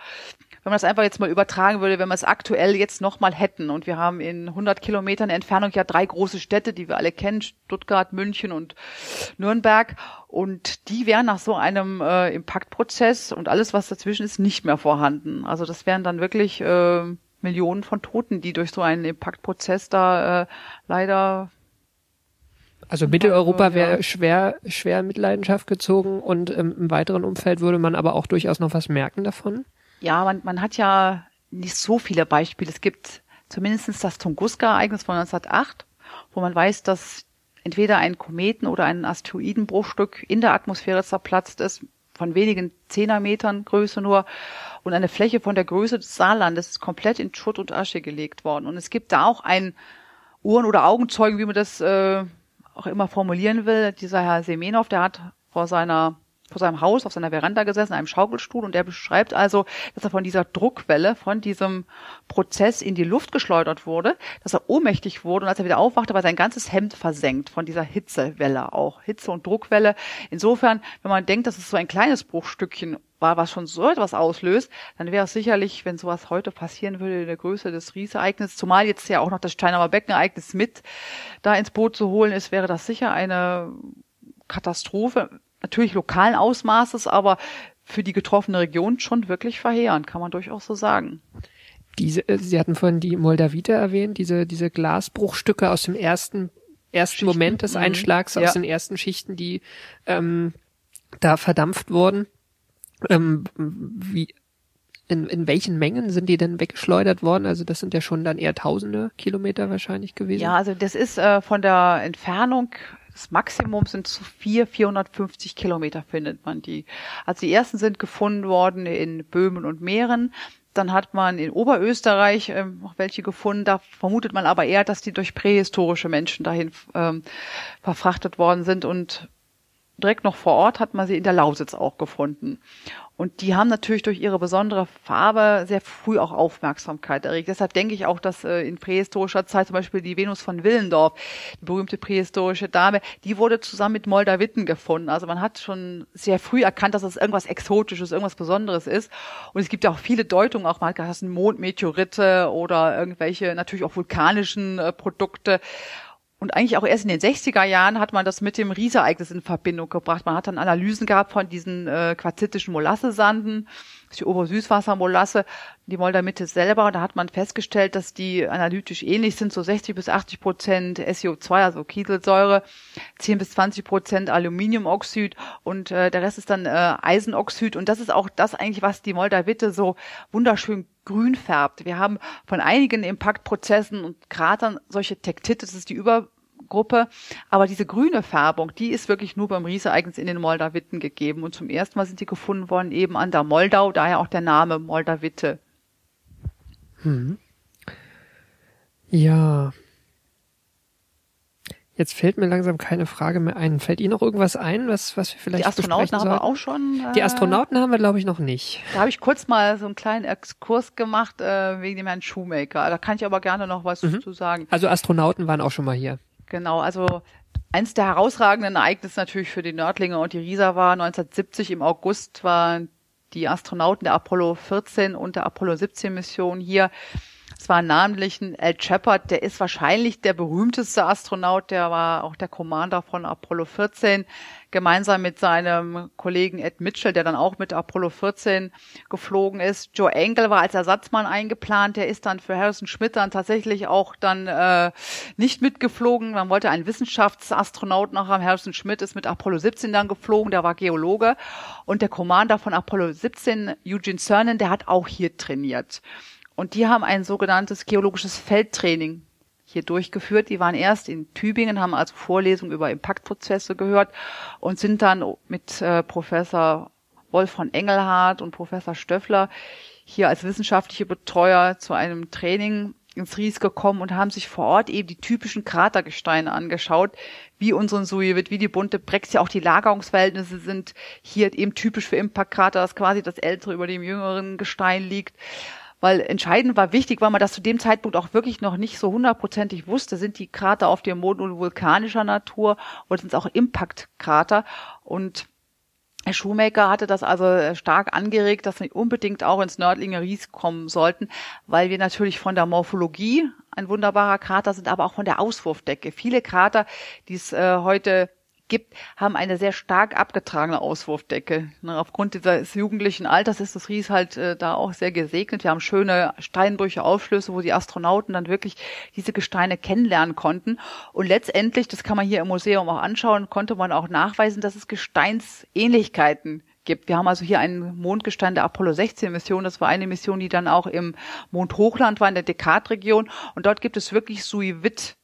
wenn man das einfach jetzt mal übertragen würde, wenn wir es aktuell jetzt nochmal hätten und wir haben in 100 Kilometern Entfernung ja drei große Städte, die wir alle kennen, Stuttgart, München und Nürnberg und die wären nach so einem äh, Impaktprozess und alles, was dazwischen ist, nicht mehr vorhanden. Also das wären dann wirklich äh, Millionen von Toten, die durch so einen Impaktprozess da äh, leider also Mitteleuropa wäre schwer, schwer in Mitleidenschaft gezogen und ähm, im weiteren Umfeld würde man aber auch durchaus noch was merken davon. Ja, man, man hat ja nicht so viele Beispiele. Es gibt zumindest das Tunguska-Ereignis von 1908, wo man weiß, dass entweder ein Kometen oder ein Asteroidenbruchstück in der Atmosphäre zerplatzt ist, von wenigen Zehnermetern Größe nur, und eine Fläche von der Größe des Saarlandes ist komplett in Schutt und Asche gelegt worden. Und es gibt da auch einen Uhren- oder Augenzeugen, wie man das äh, auch immer formulieren will. Dieser Herr Semenov, der hat vor seiner vor seinem Haus auf seiner Veranda gesessen, einem Schaukelstuhl und er beschreibt also, dass er von dieser Druckwelle, von diesem Prozess in die Luft geschleudert wurde, dass er ohnmächtig wurde und als er wieder aufwachte, war sein ganzes Hemd versenkt von dieser Hitzewelle auch. Hitze und Druckwelle. Insofern, wenn man denkt, dass es so ein kleines Bruchstückchen war, was schon so etwas auslöst, dann wäre es sicherlich, wenn sowas heute passieren würde, in der Größe des Riesereignisses, zumal jetzt ja auch noch das Steinauer Beckenereignis mit da ins Boot zu holen ist, wäre das sicher eine Katastrophe natürlich lokalen Ausmaßes, aber für die getroffene Region schon wirklich verheerend, kann man durchaus so sagen. Diese, äh, Sie hatten vorhin die Moldaviter erwähnt, diese, diese Glasbruchstücke aus dem ersten, ersten Schichten. Moment des mhm. Einschlags, mhm. aus den ersten Schichten, die ähm, da verdampft wurden. Ähm, wie, in, in welchen Mengen sind die denn weggeschleudert worden? Also das sind ja schon dann eher tausende Kilometer wahrscheinlich gewesen. Ja, also das ist äh, von der Entfernung das Maximum sind zu vier, 450 Kilometer findet man die. Also die ersten sind gefunden worden in Böhmen und Mähren. Dann hat man in Oberösterreich ähm, noch welche gefunden. Da vermutet man aber eher, dass die durch prähistorische Menschen dahin ähm, verfrachtet worden sind und direkt noch vor Ort hat man sie in der Lausitz auch gefunden. Und die haben natürlich durch ihre besondere Farbe sehr früh auch Aufmerksamkeit erregt. Deshalb denke ich auch, dass äh, in prähistorischer Zeit zum Beispiel die Venus von Willendorf, die berühmte prähistorische Dame, die wurde zusammen mit Moldawitten gefunden. Also man hat schon sehr früh erkannt, dass das irgendwas Exotisches, irgendwas Besonderes ist. Und es gibt ja auch viele Deutungen, auch mal, das sind Mondmeteorite oder irgendwelche natürlich auch vulkanischen äh, Produkte. Und eigentlich auch erst in den 60er Jahren hat man das mit dem Riesereignis in Verbindung gebracht. Man hat dann Analysen gehabt von diesen äh, quarzitischen Molassesanden, die Obersüßwassermolasse, die Moldamitte selber. Und da hat man festgestellt, dass die analytisch ähnlich sind, so 60 bis 80 Prozent SiO2, also Kieselsäure, 10 bis 20 Prozent Aluminiumoxid und äh, der Rest ist dann äh, Eisenoxid. Und das ist auch das eigentlich, was die Moldavite so wunderschön grün färbt. Wir haben von einigen Impaktprozessen und Kratern solche Tektitis, das ist die Über Gruppe. Aber diese grüne Färbung, die ist wirklich nur beim Riesereignis in den Moldawitten gegeben. Und zum ersten Mal sind die gefunden worden eben an der Moldau, daher auch der Name Moldawitte. Hm. Ja. Jetzt fällt mir langsam keine Frage mehr ein. Fällt Ihnen noch irgendwas ein, was, was wir vielleicht Die Astronauten haben wir auch schon. Äh, die Astronauten haben wir, glaube ich, noch nicht. Da habe ich kurz mal so einen kleinen Exkurs gemacht äh, wegen dem Herrn Shoemaker. Da kann ich aber gerne noch was mhm. zu sagen. Also Astronauten waren auch schon mal hier. Genau, also eins der herausragenden Ereignisse natürlich für die Nördlinge und die Rieser war 1970 im August waren die Astronauten der Apollo 14 und der Apollo 17 Mission hier es war namentlich ein Al Shepard, der ist wahrscheinlich der berühmteste Astronaut, der war auch der Commander von Apollo 14, gemeinsam mit seinem Kollegen Ed Mitchell, der dann auch mit Apollo 14 geflogen ist. Joe Engel war als Ersatzmann eingeplant, der ist dann für Harrison Schmidt dann tatsächlich auch dann äh, nicht mitgeflogen. Man wollte einen Wissenschaftsastronaut noch haben. Harrison Schmidt ist mit Apollo 17 dann geflogen, der war Geologe. Und der Commander von Apollo 17, Eugene Cernan, der hat auch hier trainiert. Und die haben ein sogenanntes geologisches Feldtraining hier durchgeführt. Die waren erst in Tübingen, haben also Vorlesungen über Impaktprozesse gehört und sind dann mit äh, Professor Wolf von Engelhardt und Professor Stöffler hier als wissenschaftliche Betreuer zu einem Training ins Ries gekommen und haben sich vor Ort eben die typischen Kratergesteine angeschaut, wie unseren Suivit, wie die bunte Brex, ja auch die Lagerungsverhältnisse sind hier eben typisch für Impactkrater, dass quasi das ältere über dem jüngeren Gestein liegt weil entscheidend war wichtig, weil man das zu dem Zeitpunkt auch wirklich noch nicht so hundertprozentig wusste, sind die Krater auf dem Mond nur vulkanischer Natur oder sind es auch Impaktkrater und Herr Schumacher hatte das also stark angeregt, dass wir unbedingt auch ins Nördlinger Ries kommen sollten, weil wir natürlich von der Morphologie ein wunderbarer Krater sind, aber auch von der Auswurfdecke. Viele Krater, die es äh, heute gibt, haben eine sehr stark abgetragene Auswurfdecke. Ne, aufgrund dieses jugendlichen Alters ist das Ries halt äh, da auch sehr gesegnet. Wir haben schöne Steinbrüche, Aufschlüsse, wo die Astronauten dann wirklich diese Gesteine kennenlernen konnten. Und letztendlich, das kann man hier im Museum auch anschauen, konnte man auch nachweisen, dass es Gesteinsähnlichkeiten gibt. Wir haben also hier ein Mondgestein der Apollo 16 Mission. Das war eine Mission, die dann auch im Mondhochland war, in der Dekadregion. Und dort gibt es wirklich Suivit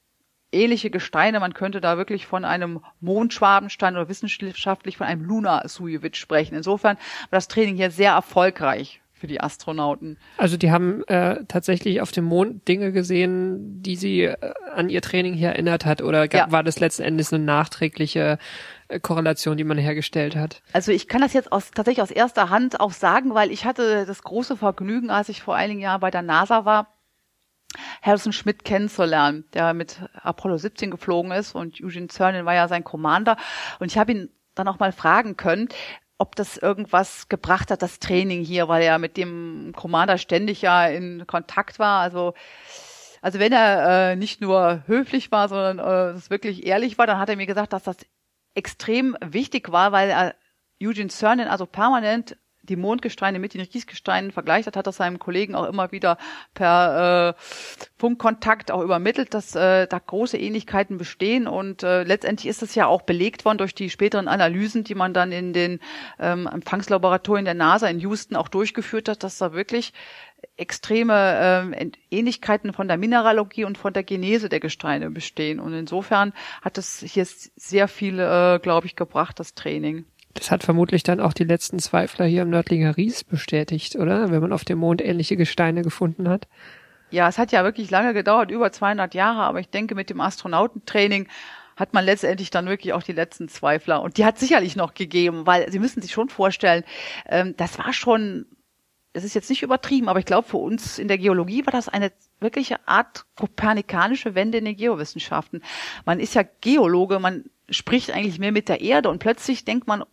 ähnliche Gesteine. Man könnte da wirklich von einem Mondschwabenstein oder wissenschaftlich von einem Lunar-Sujewitz sprechen. Insofern war das Training hier sehr erfolgreich für die Astronauten. Also die haben äh, tatsächlich auf dem Mond Dinge gesehen, die sie äh, an ihr Training hier erinnert hat oder gab, ja. war das letzten Endes eine nachträgliche äh, Korrelation, die man hergestellt hat? Also ich kann das jetzt aus, tatsächlich aus erster Hand auch sagen, weil ich hatte das große Vergnügen, als ich vor einigen Jahren bei der NASA war, Harrison Schmidt kennenzulernen, der mit Apollo 17 geflogen ist und Eugene Cernan war ja sein Commander. Und ich habe ihn dann auch mal fragen können, ob das irgendwas gebracht hat, das Training hier, weil er mit dem Commander ständig ja in Kontakt war. Also also wenn er äh, nicht nur höflich war, sondern äh, wirklich ehrlich war, dann hat er mir gesagt, dass das extrem wichtig war, weil er Eugene Cernan also permanent die Mondgesteine mit den Riesgesteinen vergleicht hat, hat er seinem Kollegen auch immer wieder per äh, Funkkontakt auch übermittelt, dass äh, da große Ähnlichkeiten bestehen und äh, letztendlich ist es ja auch belegt worden durch die späteren Analysen, die man dann in den ähm, Empfangslaboratorien der NASA in Houston auch durchgeführt hat, dass da wirklich extreme äh, Ähnlichkeiten von der Mineralogie und von der Genese der Gesteine bestehen. Und insofern hat es hier sehr viel, äh, glaube ich, gebracht, das Training. Das hat vermutlich dann auch die letzten Zweifler hier im Nördlinger Ries bestätigt, oder? Wenn man auf dem Mond ähnliche Gesteine gefunden hat. Ja, es hat ja wirklich lange gedauert, über 200 Jahre, aber ich denke, mit dem Astronautentraining hat man letztendlich dann wirklich auch die letzten Zweifler. Und die hat sicherlich noch gegeben, weil Sie müssen sich schon vorstellen, ähm, das war schon, es ist jetzt nicht übertrieben, aber ich glaube, für uns in der Geologie war das eine wirkliche Art kopernikanische Wende in den Geowissenschaften. Man ist ja Geologe, man spricht eigentlich mehr mit der Erde und plötzlich denkt man,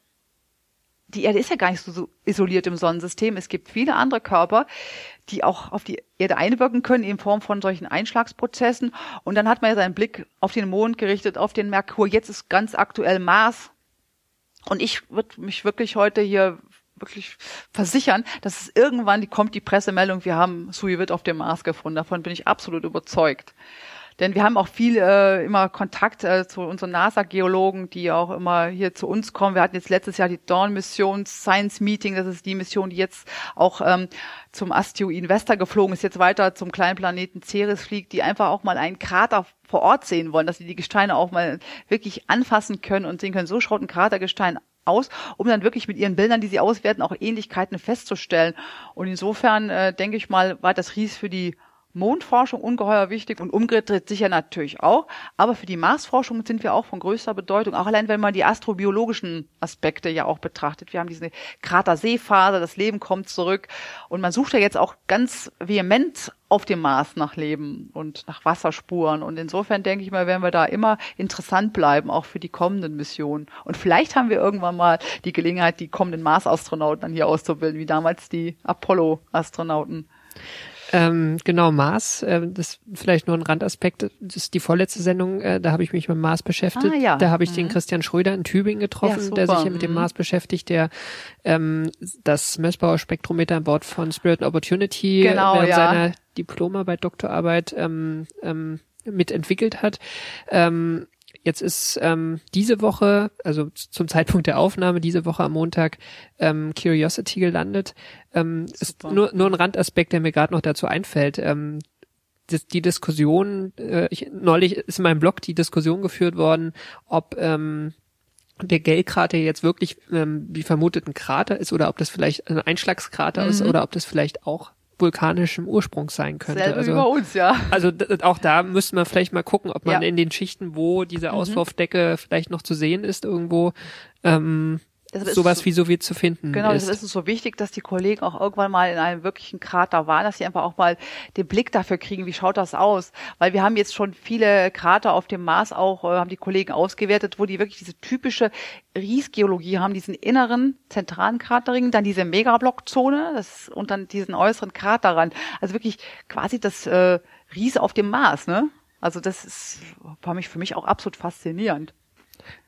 die Erde ist ja gar nicht so isoliert im Sonnensystem. Es gibt viele andere Körper, die auch auf die Erde einwirken können in Form von solchen Einschlagsprozessen. Und dann hat man ja seinen Blick auf den Mond gerichtet, auf den Merkur. Jetzt ist ganz aktuell Mars. Und ich würde mich wirklich heute hier wirklich versichern, dass es irgendwann die kommt die Pressemeldung, wir haben Suivit auf dem Mars gefunden. Davon bin ich absolut überzeugt. Denn wir haben auch viel äh, immer Kontakt äh, zu unseren NASA-Geologen, die auch immer hier zu uns kommen. Wir hatten jetzt letztes Jahr die Dawn-Mission Science Meeting. Das ist die Mission, die jetzt auch ähm, zum Asteroid Vesta geflogen ist, jetzt weiter zum kleinen Planeten Ceres fliegt, die einfach auch mal einen Krater vor Ort sehen wollen, dass sie die Gesteine auch mal wirklich anfassen können und sehen können, so schaut ein Kratergestein aus, um dann wirklich mit ihren Bildern, die sie auswerten, auch Ähnlichkeiten festzustellen. Und insofern äh, denke ich mal, war das Ries für die Mondforschung ungeheuer wichtig und umgedreht sicher natürlich auch. Aber für die Marsforschung sind wir auch von größter Bedeutung. Auch allein, wenn man die astrobiologischen Aspekte ja auch betrachtet. Wir haben diese Kraterseephase, das Leben kommt zurück. Und man sucht ja jetzt auch ganz vehement auf dem Mars nach Leben und nach Wasserspuren. Und insofern denke ich mal, werden wir da immer interessant bleiben, auch für die kommenden Missionen. Und vielleicht haben wir irgendwann mal die Gelegenheit, die kommenden Mars-Astronauten dann hier auszubilden, wie damals die Apollo-Astronauten. Ähm, genau, Mars, äh, das ist vielleicht nur ein Randaspekt, das ist die vorletzte Sendung, äh, da habe ich mich mit Mars beschäftigt. Ah, ja. Da habe ich mhm. den Christian Schröder in Tübingen getroffen, ja, der sich ja mit dem mhm. Mars beschäftigt, der ähm, das Messbauer Spektrometer an Bord von Spirit and Opportunity genau, während ja. seiner Diplomarbeit, Doktorarbeit ähm, ähm, mitentwickelt hat. Ähm, Jetzt ist ähm, diese Woche, also zum Zeitpunkt der Aufnahme, diese Woche am Montag, ähm, Curiosity gelandet. Ähm, ist nur, nur ein Randaspekt, der mir gerade noch dazu einfällt. Ähm, das, die Diskussion, äh, ich, neulich ist in meinem Blog die Diskussion geführt worden, ob ähm, der Gellkrater jetzt wirklich ähm, wie vermutet ein Krater ist oder ob das vielleicht ein Einschlagskrater mhm. ist oder ob das vielleicht auch vulkanischem Ursprung sein könnte. Selbe also, über uns, ja. Also auch da müsste man vielleicht mal gucken, ob man ja. in den Schichten, wo diese mhm. Auswurfdecke mhm. vielleicht noch zu sehen ist, irgendwo ähm, sowas so, wie so wie zu finden genau, ist. Das ist so wichtig, dass die Kollegen auch irgendwann mal in einem wirklichen Krater waren, dass sie einfach auch mal den Blick dafür kriegen, wie schaut das aus. Weil wir haben jetzt schon viele Krater auf dem Mars auch, äh, haben die Kollegen ausgewertet, wo die wirklich diese typische Riesgeologie haben, diesen inneren zentralen Kraterring, dann diese Megablockzone das, und dann diesen äußeren Kraterrand. Also wirklich quasi das äh, Ries auf dem Mars, ne? Also das ist, war mich für mich auch absolut faszinierend.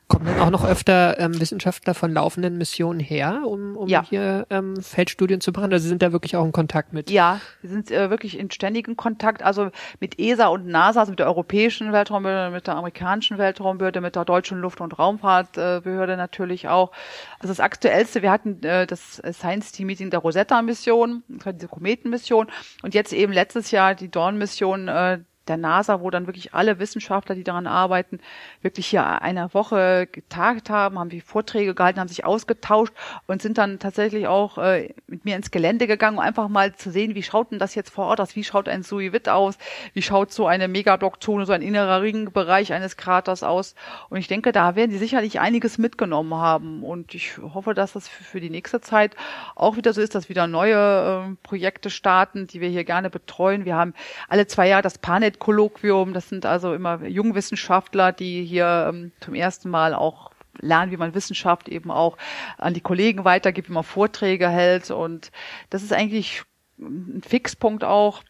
Kommen dann auch noch öfter ähm, Wissenschaftler von laufenden Missionen her, um, um ja. hier ähm, Feldstudien zu machen? Also Sie sind da wirklich auch in Kontakt mit? Ja, wir sind äh, wirklich in ständigem Kontakt, also mit ESA und NASA, also mit der europäischen Weltraumbehörde, mit der amerikanischen Weltraumbehörde, mit der deutschen Luft- und Raumfahrtbehörde natürlich auch. Also das aktuellste, wir hatten äh, das Science-Team-Meeting der Rosetta-Mission, diese Kometenmission und jetzt eben letztes Jahr die Dawn-Mission, äh, der NASA, wo dann wirklich alle Wissenschaftler, die daran arbeiten, wirklich hier eine Woche getagt haben, haben die Vorträge gehalten, haben sich ausgetauscht und sind dann tatsächlich auch äh, mit mir ins Gelände gegangen, um einfach mal zu sehen, wie schaut denn das jetzt vor Ort aus, wie schaut ein Suivit aus, wie schaut so eine Megablockzone, so ein innerer Ringbereich eines Kraters aus. Und ich denke, da werden sie sicherlich einiges mitgenommen haben. Und ich hoffe, dass das für die nächste Zeit auch wieder so ist, dass wieder neue äh, Projekte starten, die wir hier gerne betreuen. Wir haben alle zwei Jahre das Panet Kolloquium. Das sind also immer Jungwissenschaftler, die hier ähm, zum ersten Mal auch lernen, wie man Wissenschaft eben auch an die Kollegen weitergibt, wie man Vorträge hält. Und das ist eigentlich ein Fixpunkt auch.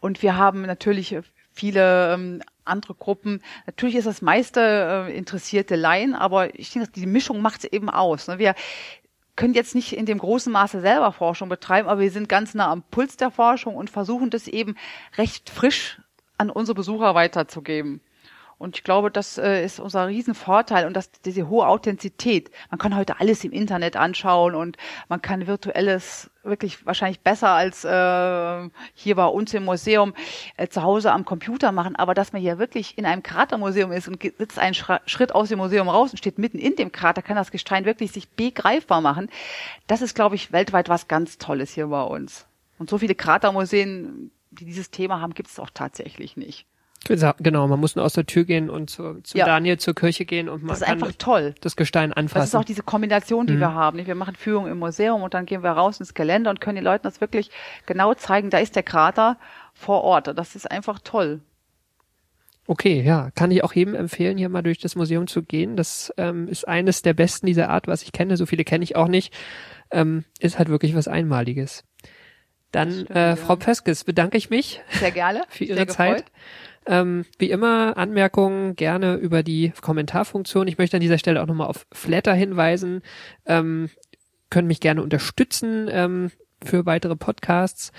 Und wir haben natürlich viele ähm, andere Gruppen. Natürlich ist das meiste äh, interessierte Laien, aber ich denke, die Mischung macht es eben aus. Ne? Wir können jetzt nicht in dem großen Maße selber Forschung betreiben, aber wir sind ganz nah am Puls der Forschung und versuchen das eben recht frisch an unsere Besucher weiterzugeben. Und ich glaube, das äh, ist unser Riesenvorteil und das, diese hohe Authentizität. Man kann heute alles im Internet anschauen und man kann virtuelles wirklich wahrscheinlich besser als äh, hier bei uns im Museum äh, zu Hause am Computer machen. Aber dass man hier wirklich in einem Kratermuseum ist und sitzt einen Schritt aus dem Museum raus und steht mitten in dem Krater, kann das Gestein wirklich sich begreifbar machen. Das ist, glaube ich, weltweit was ganz Tolles hier bei uns. Und so viele Kratermuseen, die dieses Thema haben, gibt es auch tatsächlich nicht. Genau, man muss nur aus der Tür gehen und zu, zu Ja. Daniel zur Kirche gehen und man Das ist kann einfach toll. das Gestein Das ist anfassen. auch diese Kombination, die Mhm. wir haben. Wir machen Führung im Museum und dann gehen wir raus ins Gelände und können den Leuten das wirklich genau zeigen. Da ist der Krater vor Ort. Das ist einfach toll. Okay, ja, kann ich auch jedem empfehlen, hier mal durch das Museum zu gehen. Das ähm, ist eines der besten dieser Art, was ich kenne. So viele kenne ich auch nicht. Ähm, ist halt wirklich was Einmaliges. Dann, äh. Frau Pöskes, bedanke ich mich Sehr gerne. für Ihre. Zeit. Ähm, wie immer, Anmerkungen gerne über die Kommentarfunktion. Ich möchte an dieser Stelle auch nochmal auf Flatter hinweisen. Ähm, können mich gerne unterstützen ähm, für weitere Podcasts.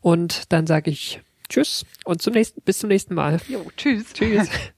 Und dann sage ich Tschüss und zum nächsten, bis zum nächsten Mal. Jo, tschüss. Tschüss.